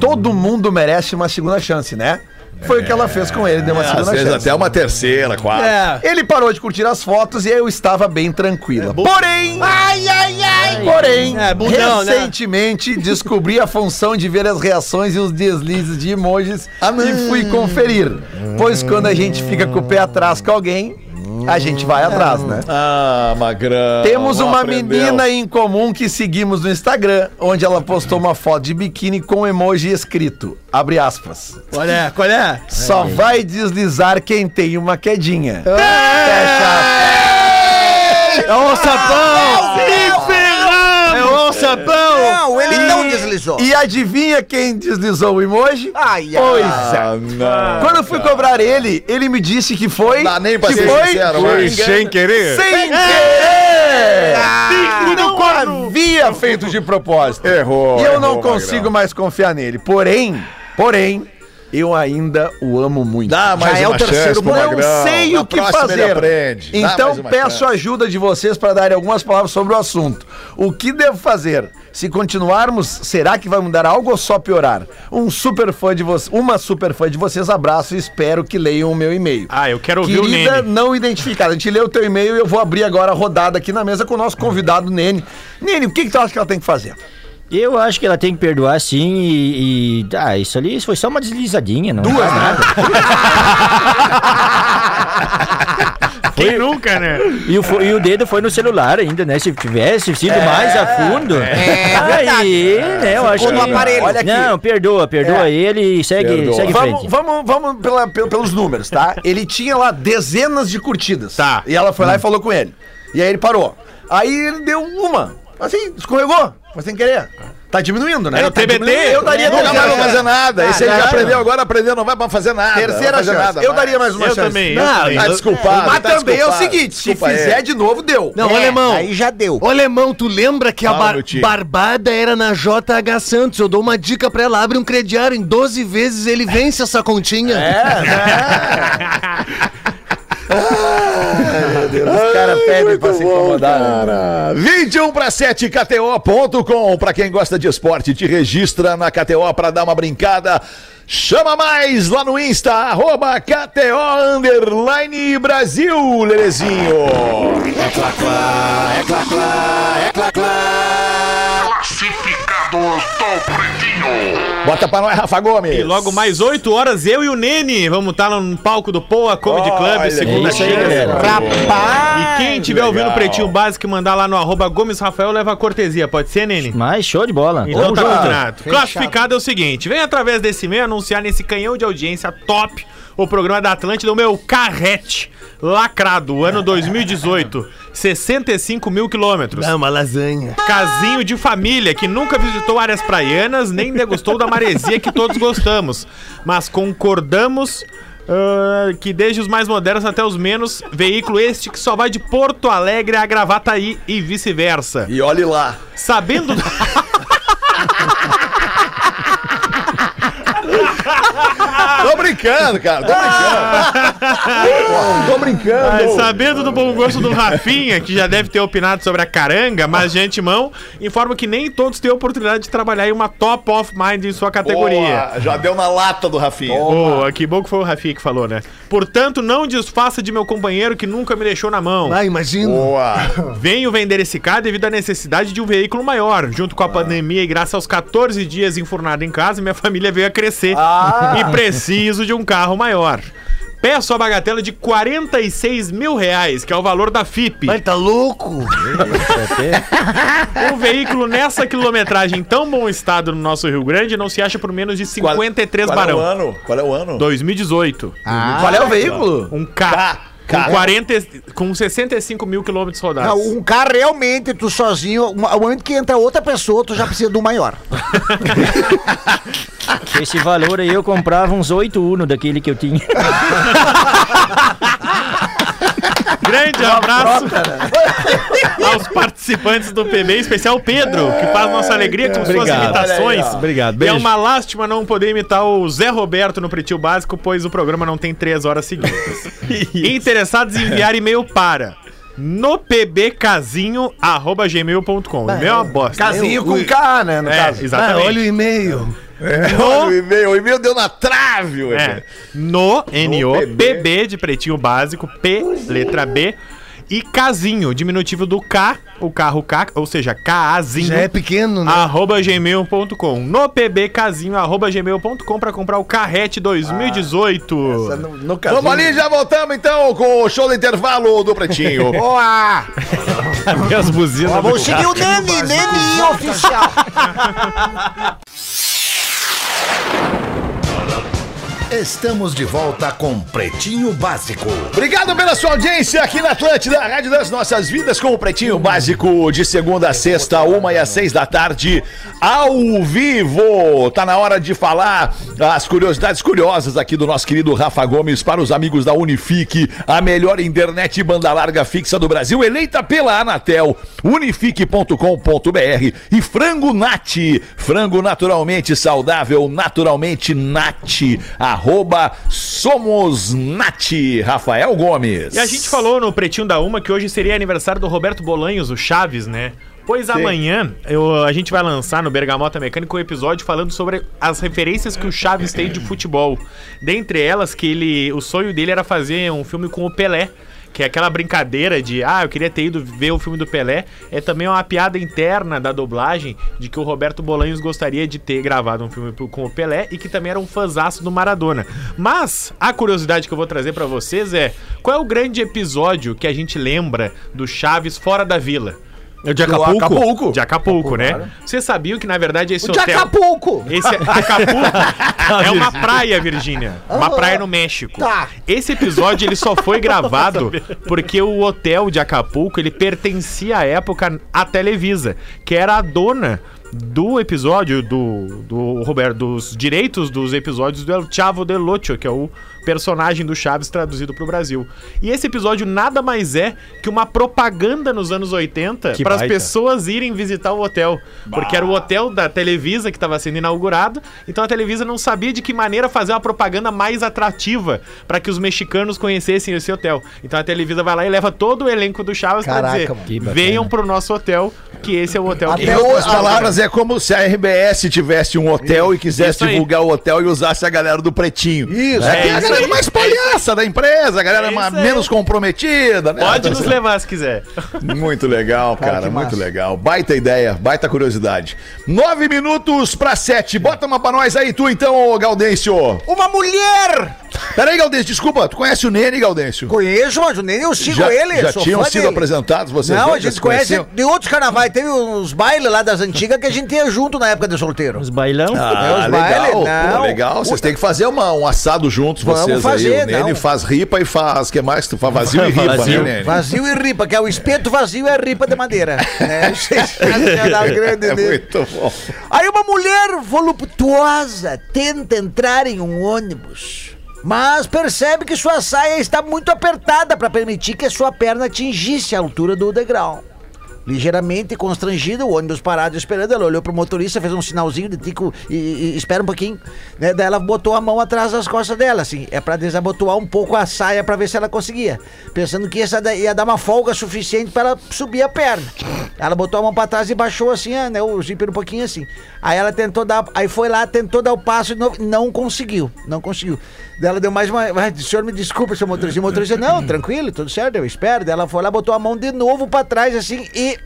Todo mundo merece uma segunda chance, né? Foi o que ela fez com ele, deu uma Às segunda vezes chance. até uma terceira, quarta. Ele parou de curtir as fotos e eu estava bem tranquila. Porém, Ai, ai, ai. porém, É, bundão, né? recentemente descobri a função de ver as reações e os deslizes de emojis e fui conferir. Pois quando a gente fica com o pé atrás com alguém, a gente vai atrás, né? Ah, magrão. Temos uma aprendeu. menina em comum que seguimos no Instagram, onde ela postou uma foto de biquíni com emoji escrito, abre aspas, Qual é? Qual é? só vai deslizar quem tem uma quedinha. É. Fecha É o sapão! O sapão! Não, ele não deslizou. E adivinha quem deslizou o emoji? Ai, ai. Pois é. Ah, não. Quando eu fui cobrar ele, ele me disse que foi. Dá nem pra que ser foi sincero, Foi mas... sem querer. sem querer! não havia feito de propósito. Errou, E eu não errou, consigo Magrão. mais confiar nele. Porém, porém, eu ainda o amo muito. Dá mais Já é o terceiro gol. não sei o que ele fazer. Então peço a ajuda de vocês para darem algumas palavras sobre o assunto. O que devo fazer? Se continuarmos, será que vai mudar algo ou só piorar? Um super fã de vocês, uma super fã de vocês, abraço e espero que leiam o meu e-mail. Ah, eu quero ouvir o Querida Nene. não identificada. A gente leu o teu e-mail e eu vou abrir agora a rodada aqui na mesa com o nosso convidado Nene. Nene, o que, que tu acha que ela tem que fazer? Eu acho que ela tem que perdoar sim e. e- ah, isso ali foi só uma deslizadinha, não Duas, nada. Quem nunca, né? E o, e o dedo foi no celular ainda, né? Se tivesse sido mais a fundo. É, aí, né? Eu acho no que. aparelho. Olha aqui. Não, perdoa, perdoa É. ele e segue, Perdoa. segue Vamos, frente. vamos, vamos pela- pel- pelos números, tá? Ele tinha lá dezenas de curtidas. Tá. E ela foi lá e falou com ele. E aí ele parou. Aí ele deu uma. Assim, escorregou. Foi sem querer. Tá diminuindo, né? Era o Tá TBT. diminuindo. Eu daria Não vai fazer nada. Esse ele já aprendeu, agora aprendeu, não vai pra fazer nada. Terceira chance. nada eu daria mais uma Eu chance. também, eu Não, também. Tá desculpado. Mas tá também é o desculpado. seguinte, se Desculpa fizer aí. de novo, deu. Não, É, alemão. Aí já deu. Ô, alemão, tu lembra que a Fala, bar- barbada era na JH Santos? Eu dou uma dica pra ela, abre um crediário em 12 vezes, ele vence essa continha. Os caras pedem pra se incomodar. né? Cara, 21 para 7 KTO.com. Pra quem gosta de esporte, te registra na KTO pra dar uma brincada. Chama mais lá no Insta, arroba KTO Underline Brasil, Lelezinho. É clá, clá, é clá, clá, é clá, clá. Classificados. Bota pra nós, Rafa Gomes. E logo mais 8 horas, eu e o Nene vamos estar no palco do Poa Comedy Club, Olha, segunda é isso aí, feira galera. E quem tiver ouvindo o. Pretinho Básico e mandar lá no arroba Gomes Rafael, leva a cortesia. Pode ser, Nene? Mas show de bola. Então Tamo tá combinado. Classificado é o seguinte: vem através desse e-mail anunciar nesse canhão de audiência top o programa da Atlântida, o meu carrete lacrado, ano 2018. 65 mil quilômetros. Dá uma lasanha. Casinho de família que nunca visitou áreas praianas nem degustou da maresia que todos gostamos. Mas concordamos ah, que desde os mais modernos até os menos, veículo este que só vai de Porto Alegre a Gravataí e vice-versa. E olhe lá. Sabendo. Tô brincando, cara. Tô brincando. Tô brincando. Ai, sabendo do bom gosto do Rafinha, que já deve ter opinado sobre a caranga, mas de antemão, informo que nem todos têm a oportunidade de trabalhar em uma top of mind em sua categoria. Boa, já deu na lata do Rafinha. Boa, que bom que foi o Rafinha que falou, né? Portanto, não desfaça de meu companheiro que nunca me deixou na mão. Ah, imagina. Boa. Venho vender esse carro devido à necessidade de um veículo maior. Junto com a pandemia e graças aos 14 dias enfurnado em casa, minha família veio a crescer. E preciso de um carro maior. Peço a bagatela de 46 mil reais, que é o valor da FIP. Mas tá louco? Um veículo nessa quilometragem em tão bom estado no nosso Rio Grande não se acha por menos de 53 Qual barão. é o ano? Qual é o ano? 2018. Qual é o veículo? Um K. K. Com, K. 40, com 65 mil quilômetros rodados. Não, um carro realmente, tu sozinho, momento que entra outra pessoa, tu já precisa do maior. Com esse valor aí eu comprava uns 8 Uno daquele que eu tinha. Grande abraço aos participantes do PB, em especial o Pedro, que faz nossa alegria com suas Obrigado. imitações. Olha aí, ó. Obrigado, E é beijo. uma lástima não poder imitar o Zé Roberto no Pretinho Básico, pois o programa não tem três horas seguidas. Interessados em enviar e-mail para no pbcasinho.gmail.com. E-mail é uma bosta. Casinho com K, né? No É, caso. Ah, exatamente. olha o e-mail. Olha o e-mail. O e-mail deu na trave, ué. É. No, N-O, PB. PB de pretinho básico, P, letra B. E casinho, diminutivo do K, o carro K, ou seja, Kazinho. Já é pequeno, né? Arroba gmail.com. No pbcasinho, arroba gmail.com pra comprar o Carrete 2018. No, no casinho. Vamos ali, já voltamos então com o show do intervalo do Pretinho. Boa! Cadê as buzinas? Vamos seguir o Nene, Nene oficial. Thank you. Estamos de volta com Pretinho Básico. Obrigado pela sua audiência aqui na Atlântida, a Rádio das Nossas Vidas, com o Pretinho Básico de segunda a sexta, uma e às seis da tarde, ao vivo. Tá na hora de falar as curiosidades curiosas aqui do nosso querido Rafa Gomes para os amigos da Unifique, a melhor internet banda larga fixa do Brasil, eleita pela Anatel, unifique.com.br e Frango Nat, frango naturalmente saudável, naturalmente Nat, arroba Somos Nat, Rafael Gomes. E a gente falou no Pretinho da Uma que hoje seria aniversário do Roberto Bolanhos, o Chaves, né? Pois amanhã eu- a gente vai lançar no Bergamota Mecânico um episódio falando sobre as referências que o Chaves tem de futebol. Dentre elas, que ele. O sonho dele era fazer um filme com o Pelé. Que é aquela brincadeira de, ah, eu queria ter ido ver o filme do Pelé. É também uma piada interna da dublagem de que o Roberto Bolanhos gostaria de ter gravado um filme com o Pelé e que também era um fãzaço do Maradona. Mas a curiosidade que eu vou trazer pra vocês é: qual é o grande episódio que a gente lembra do Chaves fora da vila? É o de Acapulco? Acapulco. De Acapulco, né? Vocês sabiam que, na verdade, esse O de hotel... Acapulco. Esse Acapulco é uma praia, Virgínia. Uma praia no México. Tá. Esse episódio ele só foi gravado porque o hotel de Acapulco ele pertencia à época à Televisa, que era a dona do episódio do, do Roberto, dos direitos dos episódios do El Chavo del Ocho, que é o personagem do Chaves traduzido para o Brasil. E esse episódio nada mais é que uma propaganda nos anos 80 Que para as pessoas irem visitar o hotel, porque era o hotel da Televisa que estava sendo inaugurado, então a Televisa não sabia de que maneira fazer uma propaganda mais atrativa para que os mexicanos conhecessem esse hotel. Então a Televisa vai lá e leva todo o elenco do Chaves para dizer. Que venham pro nosso hotel, que esse é o hotel que Em outras palavras, é como se a RBS tivesse um hotel e quisesse divulgar o hotel e usasse a galera do Pretinho. Isso. É, É isso galera mais palhaça da empresa, a galera É menos comprometida, né? Pode nos levar se quiser. Muito legal, cara, que muito massa. legal. Baita ideia, baita curiosidade. Nove minutos pra sete. Bota uma pra nós aí, tu então, ô Gaudêncio. Uma mulher! Peraí, Gaudêncio, desculpa, tu conhece o Nene, Gaudêncio? Conheço, mas o Nene, eu sigo Já, ele. já sou tinham fã sido dele. apresentados vocês? Não, dois? a gente conhece conheciam? de outros carnavais. Teve uns bailes lá das antigas que a gente ia junto na época de solteiro. Os bailão? Ah, os legal, bailes, pô, legal. Vocês têm que fazer uma- um assado juntos, Vamos vocês fazer, aí. O Nene não. faz ripa e faz, que mais? Tu faz vazio e ripa, Vazio. né, Nene? Vazio e ripa, que é o espeto vazio e a ripa de madeira. né? Da grande É muito bom. Aí uma mulher voluptuosa tenta entrar em um ônibus, mas percebe que sua saia está muito apertada para permitir que sua perna atingisse a altura do degrau. Ligeiramente constrangida, o ônibus parado esperando, ela olhou pro motorista, fez um sinalzinho de tico e, e- e espera um pouquinho, né? Daí ela botou a mão atrás das costas dela, assim, é pra desabotoar um pouco a saia pra ver se ela conseguia, pensando que essa ia dar uma folga suficiente pra ela subir a perna. Ela botou a mão pra trás e baixou assim, ah, né, o zíper um pouquinho assim. Aí ela tentou dar, aí foi lá, tentou dar o passo de novo, não conseguiu, não conseguiu. Daí ela deu mais uma, "Ai, o senhor me desculpa, seu motorista. E o motorista, não, tranquilo, tudo certo, eu espero. Daí ela foi lá, botou a mão de novo pra trás, assim, e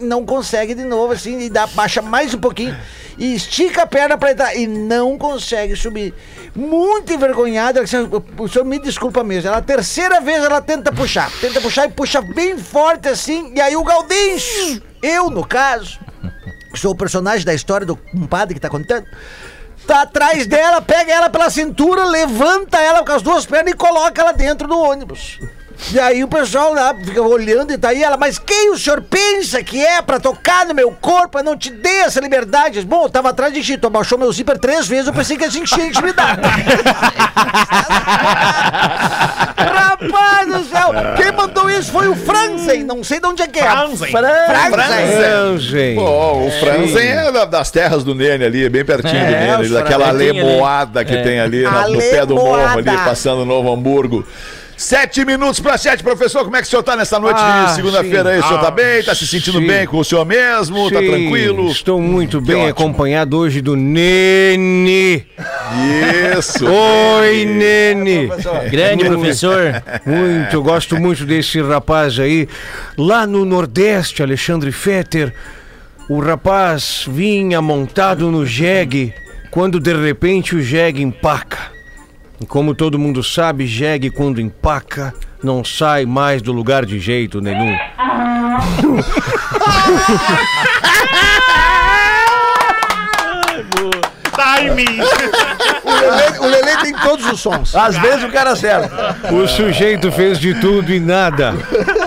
não consegue de novo, assim, e dá, baixa mais um pouquinho, e estica a perna pra entrar, e não consegue subir. Muito envergonhada, disse, o senhor me desculpa mesmo. Ela, a terceira vez ela tenta puxar, tenta puxar e puxa bem forte, assim, e aí o Gaudêncio, eu no caso, que sou o personagem da história do compadre que tá contando, tá atrás dela, pega ela pela cintura, levanta ela com as duas pernas e coloca ela dentro do ônibus. E aí o pessoal lá fica olhando e tá aí ela, mas quem o senhor pensa que é pra tocar no meu corpo? Eu não te dei essa liberdade. Bom, eu tava atrás de ti, tu abaixou meu zíper três vezes, eu pensei que assim tinha intimidade. Rapaz do céu, quem mandou isso foi o Franzen, não sei de onde é que é. Franzen. Franzen. Pô, o Franzen é da- das terras do Nene ali, é bem pertinho do É, Nene, daquela Franzen tem ali. que É. tem ali na- no pé do morro ali, Alemoada. passando Novo Hamburgo. Sete minutos para sete, professor. Como é que o senhor tá nessa noite Ah, de segunda-feira aí? O senhor tá Ah, bem? Tá se sentindo sim. bem com o senhor mesmo? Tá Sim, tranquilo? Estou muito bem ótimo. acompanhado hoje do Nene. Isso. Oi, Nene. Grande Muito- professor. Muito, eu gosto muito desse rapaz aí. Lá no Nordeste, Alexandre Fetter, o rapaz vinha montado no jegue quando de repente o jegue empaca. E como todo mundo sabe, jegue quando empaca não sai mais do lugar de jeito nenhum. Timing! O Lelê, o Lelê tem todos os sons. Às vezes o cara acerta. O sujeito fez de tudo e nada.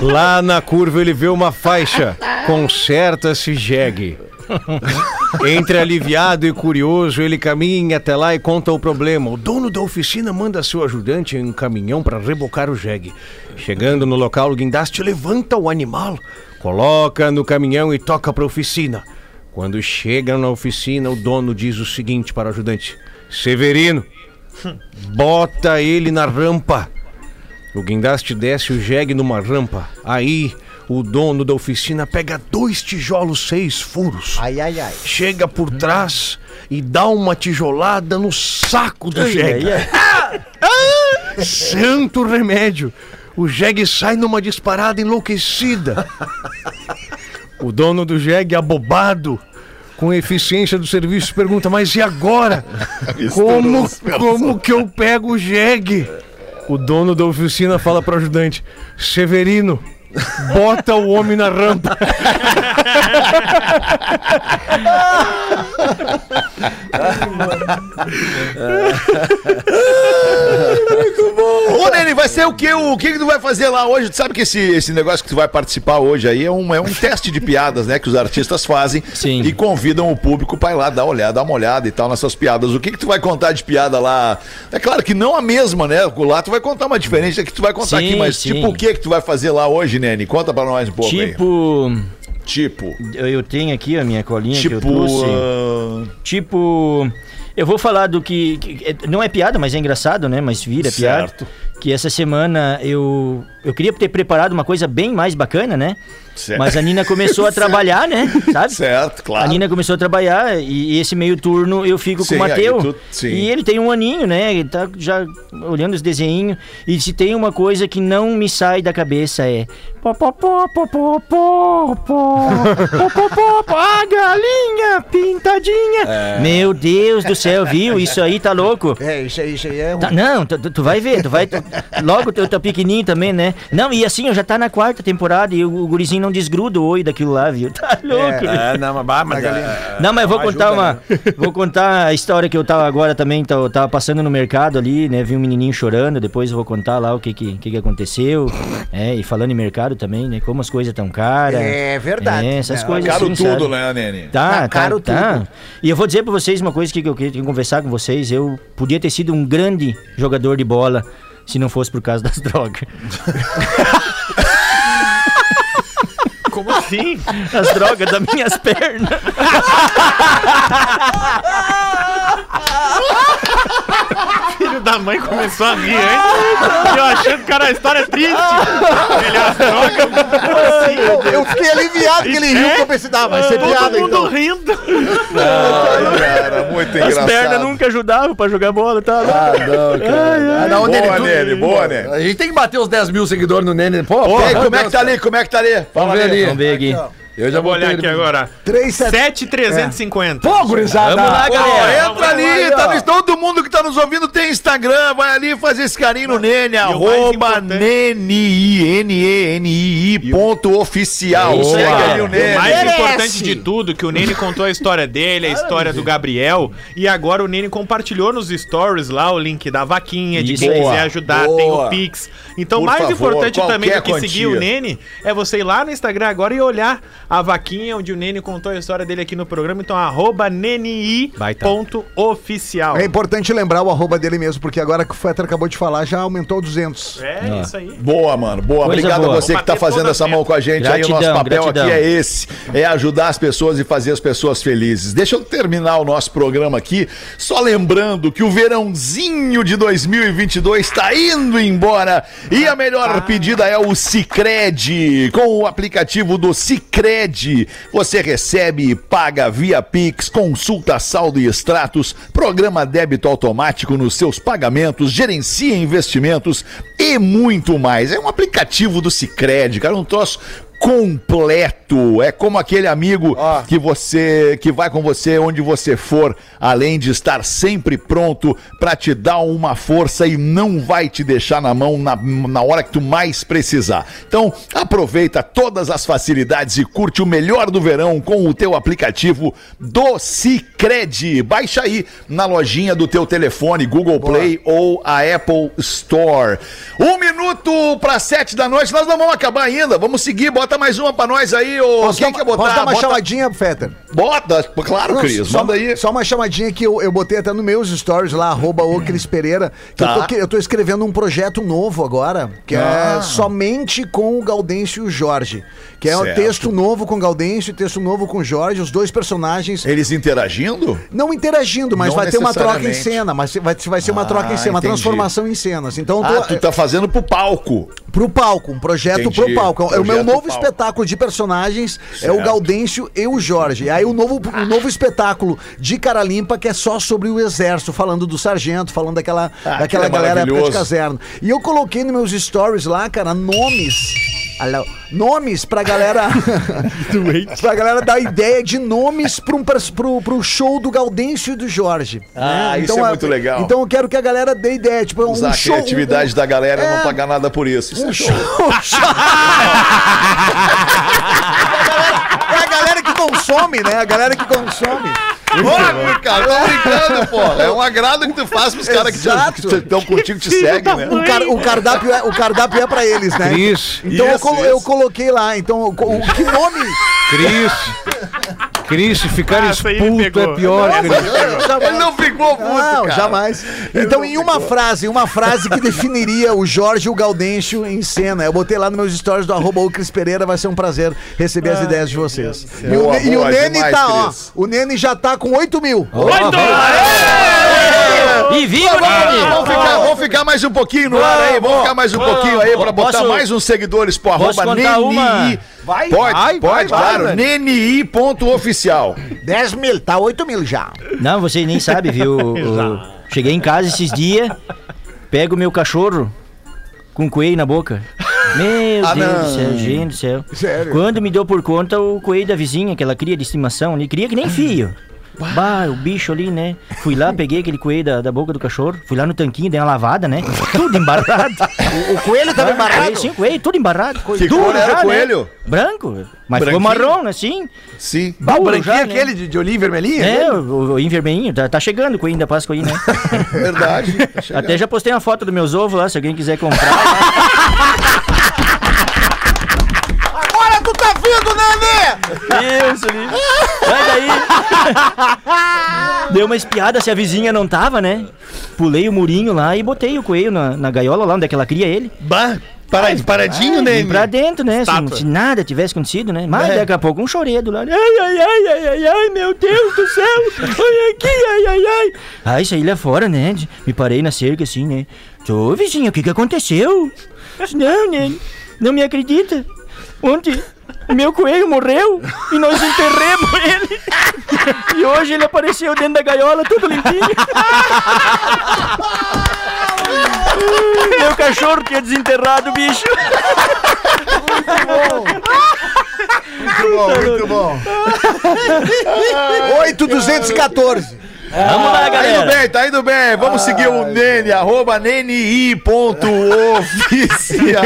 Lá na curva ele vê uma faixa. Conserta-se jegue. Entre aliviado e curioso, ele caminha até lá e conta o problema. O dono da oficina manda seu ajudante em um caminhão para rebocar o jegue. Chegando no local, o guindaste levanta o animal, coloca no caminhão e toca para a oficina. Quando chega na oficina, o dono diz o seguinte para o ajudante: Severino, bota ele na rampa. O guindaste desce o jegue numa rampa. Aí, o dono da oficina pega dois tijolos seis furos. Ai, ai, ai. Chega por trás e dá uma tijolada no saco do jegue. Santo remédio! O jegue sai numa disparada enlouquecida. O dono do jegue, abobado, com a eficiência do serviço, pergunta: Mas e agora? Como, como que eu pego o jegue? O dono da oficina fala para o ajudante: Severino, bota o homem na rampa. Ô, Nene, vai ser o quê? O que, que tu vai fazer lá hoje? Tu sabe que esse, esse negócio que tu vai participar hoje aí é um, é um teste de piadas, né? Que os artistas fazem Sim. e convidam o público pra ir lá dar uma olhada, dar uma olhada e tal nessas piadas. O que, que tu vai contar de piada lá? É claro que não a mesma, né? Lá tu vai contar uma diferente que tu vai contar Sim, aqui, mas sim. tipo o que que tu vai fazer lá hoje, Nene? Conta pra nós um pouco aí. Tipo. Tipo. Eu, tenho aqui a minha colinha que eu Tipo. trouxe. ah, Tipo, eu vou falar do que, que- é- não é piada, mas é engraçado, né? Mas vira piada. Que essa semana eu eu queria ter preparado uma coisa bem mais bacana, né? Certo. Mas a Nina começou a trabalhar, né? Sabe? Certo, claro. A Nina começou a trabalhar e esse meio turno eu fico Sim, com o Mateu. tu- sim. E ele tem um aninho, né? Ele tá já olhando os desenhinhos. E se tem uma coisa que não me sai da cabeça é. pó, pó, pó, pó, pó, pó, pó, pó, pó, pó, pó, A galinha pintadinha. É. Meu Deus do céu, viu? Isso aí tá louco. É, isso aí, isso aí é. Tá, não, tu, tu- tu vai ver, tu vai. tu- logo tu tá pequenininho também, né? Não, e assim, ó, já tá na quarta temporada e o, o gurizinho não desgruda o oi daquilo lá, viu? Tá louco. É, não, mas, bah, mas é, Não, mas eu vou não contar ajuda, uma. né? Vou contar a história que eu tava agora também. Tava, tava passando no mercado ali, né? Vi um menininho chorando. Depois eu vou contar lá o que que, que, que aconteceu. É, e falando em mercado também, né? Como as coisas tão caras. É verdade. É, essas É, coisas Caro assim, tudo, sabe? né, Nene? Tá, Tá tá, caro tá. tudo. E eu vou dizer pra vocês uma coisa que eu queria conversar com vocês. Eu podia ter sido um grande jogador de bola se não fosse por causa das drogas. Como assim? As drogas das minhas pernas. Filho da mãe começou a rir antes. Eu achando, cara, a história é triste. Ele as drogas. Eu fiquei aliviado que ele riu, porque eu pensei, ah, vai ser Todo piada mundo então. rindo. Ai, cara, muito As engraçado. pernas nunca ajudavam pra jogar bola, tá? Ah, não, cara. Ah, não, Boa, Nene, tu- Nene, boa, Nene. A gente tem que bater os 10 mil seguidores no Nene. Pô, E aí, pô, como é que tá ali? Como é que tá ali? Vamos ver ali. Vamos ver aqui. Eu já Vou olhar aqui agora. 3, 7. 7,350. Pô, gurizada. Vamos lá, galera. entra ali, tá no- todo mundo que tá nos ouvindo tem Instagram, vai ali fazer esse carinho no Nene, mais arroba Neni, N-E-N-I-I ponto oficial. Segue ali o O Nene. mais Merece. importante de tudo, que o Nene contou a história dele, a história do Gabriel, e agora o Nene compartilhou nos stories lá o link da vaquinha, de quem quiser ajudar, tem o Pix. Então, mais importante também do que seguir o Nene é você ir lá no Instagram agora e olhar a vaquinha onde o Nene contou a história dele aqui no programa. Então, arroba neni.oficial. É importante lembrar o arroba dele mesmo, porque agora que o Fetter acabou de falar, já aumentou 200. É isso aí. Boa, mano. Boa. Coisa Obrigado boa. a você que tá fazendo essa mão com a gente. aí o nosso Gratidão, papel gratidão. aqui é esse: é ajudar as pessoas e fazer as pessoas felizes. Deixa eu terminar o nosso programa aqui, só lembrando que o verãozinho de 2022 está indo embora e a melhor pedida é o Cicred. Com o aplicativo do Cicred, você recebe e paga via Pix, consulta saldo e extratos, programa débito automático nos seus pagamentos, gerencia investimentos e muito mais. É um aplicativo do Cicred, cara, um troço completo. É como aquele amigo que você que vai com você onde você for, além de estar sempre pronto para te dar uma força e não vai te deixar na mão na, na hora que tu mais precisar. Então, aproveita todas as facilidades e curte o melhor do verão com o teu aplicativo do Cicred. Baixa aí na lojinha do teu telefone, Google Play ou a Apple Store. Um minuto para sete da noite, nós não vamos acabar ainda. Vamos seguir, bota mais uma para nós aí. Ô, Posso, quem dar, quer botar? posso dar uma Bota- chamadinha, Fetter? Bota, claro, Não, Cris, só, manda aí. Só uma chamadinha que eu, eu botei até nos meus stories lá, arroba o Cris Pereira. Que Tá. eu, tô, eu tô escrevendo um projeto novo agora, que Ah. é somente com o Gaudêncio e o Jorge. Que é um Certo. texto novo com o Gaudêncio e texto novo com o Jorge, os dois personagens. Eles interagindo? Não interagindo, mas Não vai ter uma troca em necessariamente. cena, mas vai, vai ser uma Ah, troca em cena, uma entendi. transformação em cenas. Então, eu Ah, tô- tu tá fazendo pro palco. Pro palco, um projeto Entendi. pro palco. É o meu Projeto novo palco. espetáculo de personagens é o Certo. Gaudêncio e o Jorge. Aí o novo, o novo espetáculo de cara limpa que é só sobre o exército, falando do sargento, falando daquela, Ah, daquela que é galera época de maravilhoso. caserna. E eu coloquei nos meus stories lá, cara, nomes. Alô, nomes pra galera. pra galera dar ideia de nomes pra um, pers- pro, pro show do Gaudêncio e do Jorge. Ah, né? isso é muito legal. Então eu quero que a galera dê ideia. Tipo, Usar um a show. criatividade um- da galera é, não pagar nada por isso. Isso é um show. show. é a galera que consome, né? A galera que consome. Óbvio, cara, tô brincando, pô. É um agrado que tu faz pros caras que estão contigo, te seguem, né? O, car- o cardápio é, o cardápio é pra eles, né? Cris. Então eu, Isso, colo- isso. eu coloquei lá. Então, o, o- que nome? Cris. Cris, ficar Ah, me expulso é pior, Cris. Ele não ficou puto, Não, cara. jamais. Então, em uma frase, uma frase que definiria o Jorge e o Gaudêncio em cena. Eu botei lá nos meus stories do arroba o Cris Pereira, vai ser um prazer receber as ideias de vocês. E o, Boa, e o Nene demais, tá, ó. O Nene já tá com 8 mil. E viva, Vamos, ficar, vamos ficar mais um pouquinho no ar aí, vamos ficar mais um pouquinho aí pra botar Posso- mais uns seguidores pro arroba? NNI. Vai, Pode, vai, pode, vai, claro. vai, NNI.oficial. 10 mil, tá 8 mil já. Não, vocês nem sabem, viu? Cheguei em casa esses dias, pego o meu cachorro com coelho na boca. Meu Ah, Deus não. do céu, gente do céu. Sério? Quando me deu por conta o coelho da vizinha, que ela cria de estimação ali, cria que nem filho. Bah, o bicho ali, né? Fui lá, peguei aquele coelho da, da boca do cachorro, fui lá no tanquinho, dei uma lavada, né? Tudo embarrado. O coelho tava embarrado? Sim, o coelho, tudo embarrado. Que Duro já, o né? coelho? Branco. Mas ficou marrom, assim. Sim. Bah, o branquinho já, né? aquele de, de olhinho vermelhinho? É, o, o invermelhinho, tá, tá chegando o coelho da Páscoa aí, né? Verdade. Até já postei uma foto dos meus ovos lá, se alguém quiser comprar. Nene! Isso ali. Sai daí. Deu uma espiada se a vizinha não tava, né? Pulei o murinho lá e botei o coelho na, na gaiola lá onde é que ela cria ele. Bah, para- paradinho, né? Vim pra dentro, né? Se, Estátua. se nada tivesse acontecido, né? Mas É. daqui a pouco um choredo lá. Ai, ai, ai, ai, ai, ai, meu Deus do céu. Olha aqui, ai, ai, ai. Aí saí lá fora, né? Me parei na cerca assim, né? Ô, vizinha, o que que aconteceu? Não, né? Não me acredita. Ontem meu coelho morreu e nós enterremos ele. E hoje ele apareceu dentro da gaiola, tudo limpinho. Meu cachorro tinha desenterrado o bicho. Muito bom, muito bom. 8214. Vamos lá, Tá indo galera. bem, tá indo bem. Vamos seguir o Nene, arroba neni.oficial.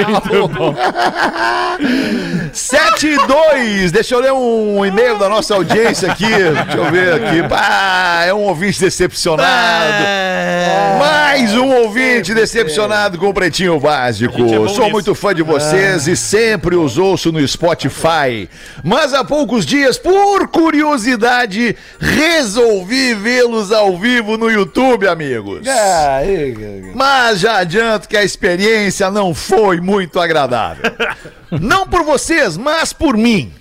7 e 2. Deixa eu ler um e-mail da nossa audiência aqui. Deixa eu ver aqui. Ah, é um ouvinte decepcionado. Mais um ouvinte decepcionado com o Pretinho Básico. é Sou nisso. muito fã de vocês e sempre os ouço no Spotify. Mas há poucos dias, por curiosidade, resolvi vê-los ao vivo no YouTube, amigos. Mas já adianto que a experiência não foi muito agradável. Não por vocês, mas por mim.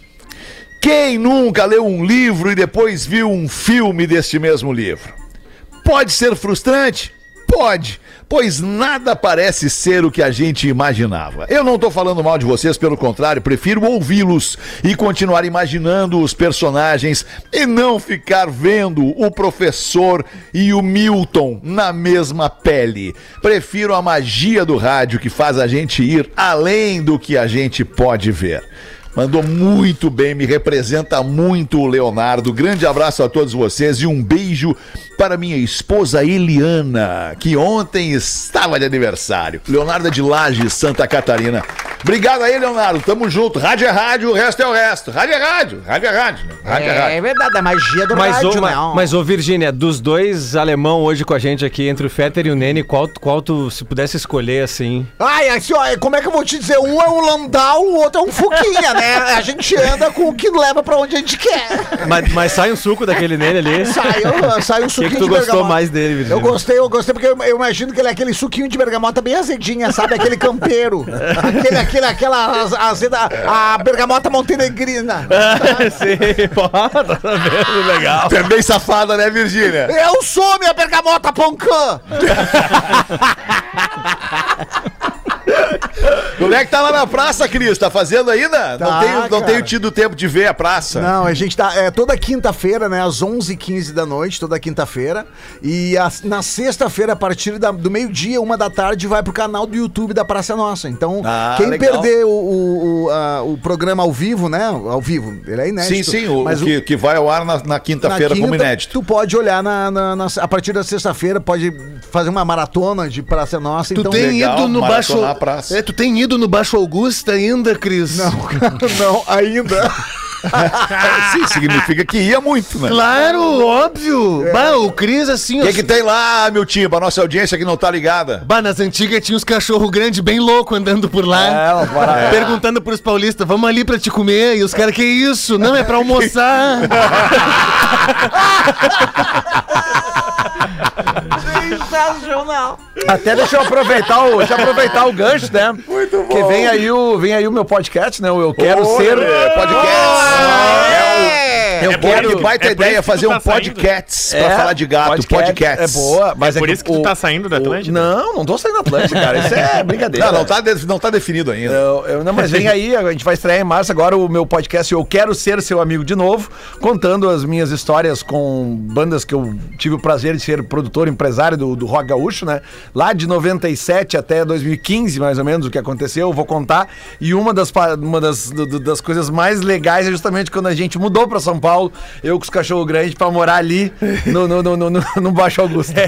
Quem nunca leu um livro e depois viu um filme deste mesmo livro? Pode ser frustrante? Pode, pois nada parece ser o que a gente imaginava. Eu não tô falando mal de vocês, pelo contrário, prefiro ouvi-los e continuar imaginando os personagens e não ficar vendo o professor e o Milton na mesma pele. Prefiro a magia do rádio que faz a gente ir além do que a gente pode ver. Mandou muito bem, me representa muito o Leonardo. Grande abraço a todos vocês e um beijo para minha esposa Eliana, que ontem estava de aniversário. Leonardo é de Lages, Santa Catarina. Obrigado aí, Leonardo. Tamo junto. Rádio é rádio, o resto é o resto. Rádio é rádio, rádio é rádio. né? Rádio é, É, rádio. verdade, a magia do Mas, rádio, ô, né? ma- mas ô Virgínia, dos dois alemão hoje com a gente aqui, entre o Fetter e o Nene, qual, qual tu, se pudesse escolher assim? Ai, assim, ó, como é que eu vou te dizer? Um é um Landau, o outro é um Fuquinha, né? A gente anda com o que leva pra onde a gente quer. Mas, mas sai um suco daquele Nene ali. Sai, sai um O que, que tu de gostou bergamota. mais dele, Virgínia? Eu gostei, eu gostei, porque eu, eu imagino que ele é aquele suquinho de bergamota bem azedinha, sabe? Aquele campeiro. aquele, aquele, aquela az- azeda, a bergamota montenegrina. Sim, pô, tá vendo? Legal. É bem safada, né, Virgínia? Eu sou minha bergamota poncã! Como é que tá lá na praça, Cris? Tá fazendo ainda? não Tá, tenho, não tenho tido tempo de ver a praça. Não, a gente tá. É toda quinta-feira, né? Às 11h15 da noite, toda quinta-feira. E a- na sexta-feira, a partir da- do meio-dia, uma da tarde, vai pro canal do YouTube da Praça Nossa. Então, Ah, quem legal. perder o, o, o, a- o programa ao vivo, né? Ao vivo, ele é Sim, inédito. sim, o, mas o que, que vai ao ar na, na quinta-feira como quinta, inédito. Tu pode olhar na, na- na- a partir da sexta-feira, pode fazer uma maratona de Praça Nossa. Tu então, tem legal, ido no baixo. praça. É, tu tem ido no Baixo Augusta ainda, Cris? Não, não, ainda. Sim, significa que ia muito, né? Claro, óbvio. Bah, o Cris, assim, O que, que tem lá, meu tio, pra nossa audiência que não tá ligada? Bah, nas antigas tinha uns cachorros grandes bem loucos andando por lá. É, uma parada. Perguntando pros paulistas, vamos ali pra te comer. E os caras, que isso? Não, é pra almoçar. Sensacional. Até deixa eu aproveitar o, deixa eu aproveitar o gancho, né? Muito bom. Que vem aí o, vem aí o meu podcast, né? O Eu Quero Ser Podcast. Eu É boa, que baita é ideia fazer tu tá um podcast pra falar de gato. Podcasts. É boa, mas É por que isso que tu o- tá saindo da o- Atlântida? Não, não tô saindo da Atlântida, cara. Isso é brincadeira. Não, não tá, de- não tá definido ainda. Eu, eu- não, mas vem aí, a gente vai estrear em março agora o meu podcast Eu Quero Ser Seu Amigo de Novo, contando as minhas histórias com bandas que eu tive o prazer de ser produtor, empresário do, do rock gaúcho, né? Lá de 97 até 2015, mais ou menos, o que aconteceu, eu vou contar. E uma das, uma das, do- das coisas mais legais é justamente quando a gente mudou pra São Paulo, eu com os cachorros grandes, pra morar ali no, no, no, no, no- no Baixo Augusto.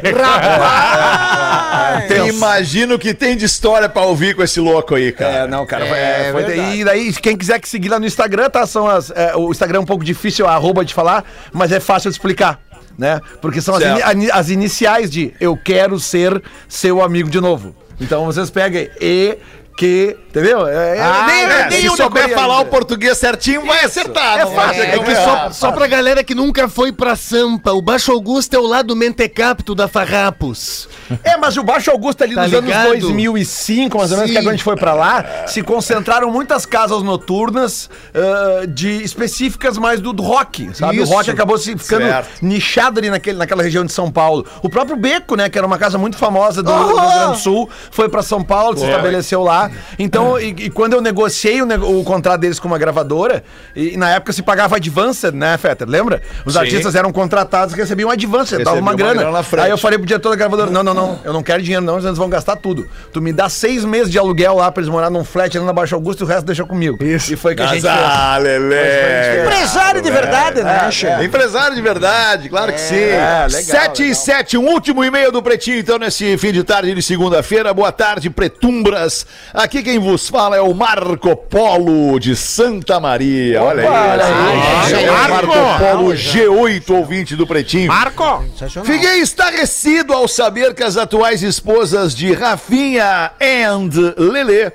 Tenso. Imagina o que tem de história pra ouvir com esse louco aí, cara. É, não, cara. É, foi daí, e daí, quem quiser que seguir lá no Instagram, tá? São as, é, o Instagram é um pouco difícil, a arroba de falar, mas é fácil de explicar. Né? Porque são as, ani- as iniciais de eu quero ser seu amigo de novo. Então vocês pegam e que. Entendeu? É, Ah, nem- é, nem se souber falar o português certinho, vai acertar. É fácil, É como que só, só pra galera que nunca foi pra Sampa, o Baixo Augusto é o lado mentecapto da Farrapos. É, mas o Baixo Augusto ali Tá nos ligado? anos 2005, mais ou menos, Sim. que é a gente foi pra lá, se concentraram muitas casas noturnas ah, de específicas mais do, rock, sabe? Isso. O rock acabou se ficando Certo. nichado ali naquele, naquela região de São Paulo. O próprio Beco, né, que era uma casa muito famosa do, do Rio Grande do Sul, foi pra São Paulo, se estabeleceu lá. Então, e, e quando eu negociei o, nego- o contrato deles com uma gravadora, e, na época se pagava advance, né, Fetter? Lembra? Os Sim. artistas eram contratados e recebiam advance, dava Recebiam uma uma grana. grana. Aí eu falei pro diretor da gravadora: não, não, não, eu não quero dinheiro, não, eles vão gastar tudo. Tu me dá seis meses de aluguel lá pra eles morarem num flat ali na Baixo Augusto e o resto deixa comigo. Isso. E foi que a gente. Ah, Lelê. Empresário de verdade, né, Che? Empresário de verdade, claro que sim. É, legal, 7 e 7, um último e-mail do Pretinho, então, nesse fim de tarde de segunda-feira. Boa tarde, Pretumbras. Aqui quem vos fala é o Marco Polo de Santa Maria. Olha aí. olha aí. É. Marco Polo G8, ouvinte do Pretinho. Marco! Fiquei estarrecido ao saber que as atuais esposas de Rafinha and Lelê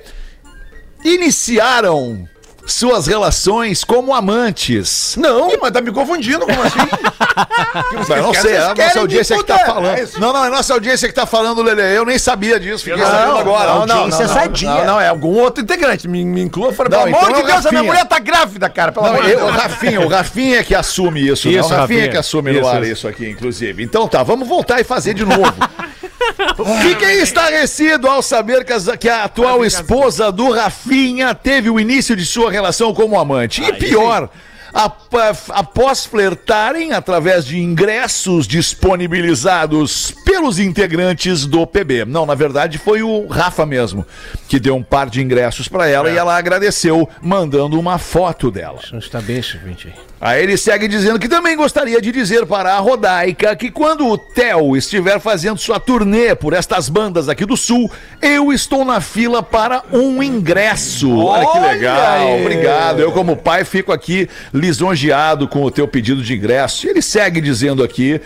iniciaram suas relações como amantes. Não, mas tá me confundindo, como assim? Eu não sei, é a nossa audiência que tá falando. é não, não, é a nossa audiência que tá falando, Lelê. Eu nem sabia disso, fiquei não, sabendo agora. Não, não, audiência não, sadia. não, não, é algum outro integrante. Me, me inclua, falei, Não, pelo amor então de é Deus, a minha mulher tá grávida, cara, pelo Não, amor de eu, o Deus. Rafinha, o Rafinha é que assume isso, né? Isso, O Rafinha Rafinha. que assume no Isso, ar isso. isso aqui, inclusive. Então tá, vamos voltar e fazer de novo. Fiquei estarrecido ao saber que, a atual esposa do Rafinha teve o início de sua relação como amante. E pior. ap- Após flertarem através de ingressos disponibilizados pelos integrantes do PB. Não, na verdade foi o Rafa mesmo que deu um par de ingressos pra ela e ela agradeceu mandando uma foto dela. Está bem, gente. Aí ele segue dizendo que também gostaria de dizer para a Rodaica que quando o Theo estiver fazendo sua turnê por estas bandas aqui do Sul, eu estou na fila para um ingresso. Olha que legal, aí. obrigado. Eu como pai fico aqui lisonjeado com o teu pedido de ingresso. E ele segue dizendo aqui,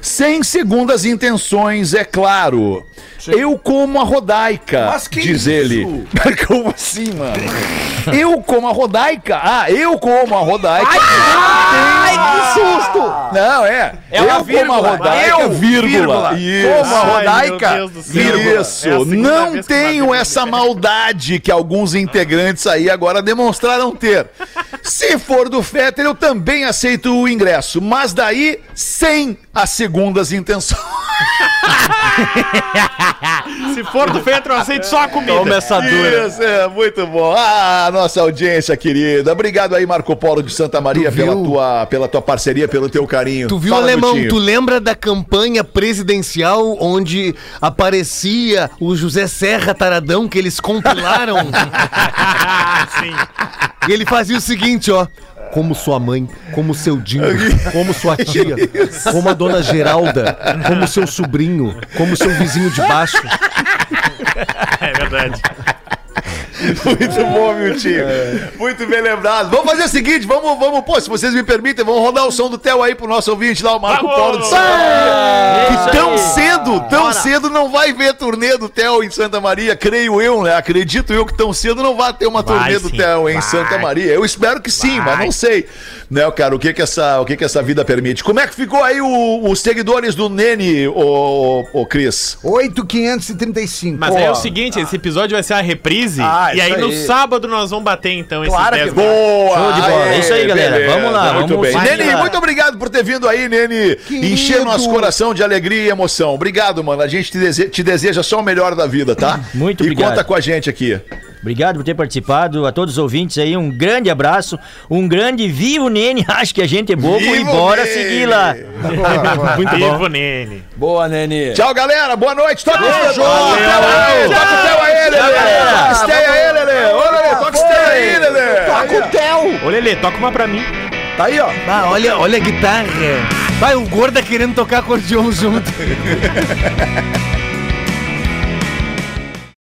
sem segundas intenções, é claro. Eu como a Rodaica, Mas que diz isso? ele. Como assim, mano? Eu como a Rodaica? Ah, eu como a Rodaica. Ai, que susto! Não, é. É eu como vírgula. a Rodaica, Eu, vírgula. vírgula. Isso. Como a Ai, Rodaica, meu Deus do céu. Isso, É não tenho vírgula essa maldade que alguns integrantes aí agora demonstraram ter. Se for do Fetter, eu também aceito o ingresso, mas daí sem as segundas intenções. Se for do Petro, eu aceito só a comida. Toma essa dura. Isso, é, muito bom. Ah, nossa audiência querida. Obrigado aí, Marco Polo de Santa Maria, Tu pela viu? tua, pela tua parceria, pelo teu carinho. Tu viu, Fala, Alemão, tu lembra da campanha presidencial onde aparecia o José Serra Taradão que eles compilaram? Sim. e ele fazia o seguinte, ó. Como sua mãe, como seu Dinho, como sua tia, como a dona Geralda, como seu sobrinho, como seu vizinho de baixo. É verdade. Muito bom, Miltinho. Muito bem lembrado. Vamos fazer o seguinte, vamos, vamos, pô, se vocês me permitem, vamos rodar o som do Theo aí pro nosso ouvinte lá, o Marco Vamos! Paulo de Santa Maria. Que tão cedo, tão cedo não vai ver turnê do Theo em Santa Maria, creio eu, né? Acredito eu que tão cedo não vai ter uma Vai turnê do sim, Theo em vai. Santa Maria. Eu espero que sim, mas Vai. não sei. Né, cara, o que que essa, o que que essa vida permite? Como é que ficou aí o- os seguidores do Nene, ô, ô, Cris? 8,535. Mas aí é o seguinte, esse episódio vai ser a reprise. Ah, e aí no sábado nós vamos bater, então, esses Claro 10 que mil. Boa! Show de bola. É isso aí, galera. Vamos lá, Muito vamos bem. Nene, lá. muito obrigado por ter vindo aí, Nene. Querido. Encher nosso coração de alegria e emoção. Obrigado, mano. A gente te, dese- te deseja só o melhor da vida, tá? Muito e obrigado. conta com a gente aqui. Obrigado por ter participado. A todos os ouvintes aí, um grande abraço. Um grande vivo Nene. Acho que a gente é bobo e Viva o bora Nene! seguir lá. Muito Vivo Nene. Boa, Nene. Tchau, galera. Boa noite. Toca o. Theo aí. Toca o Theo aí, Lelê. Toca o Steia aí, Lelê. Ô, Lelê, toca o Steia aí, Lelê. Toca o Theo! Ô, Lelê, toca uma pra mim. Tá aí, ó. Ah, olha, olha a guitarra. Vai, o gordo querendo tocar acordeon junto.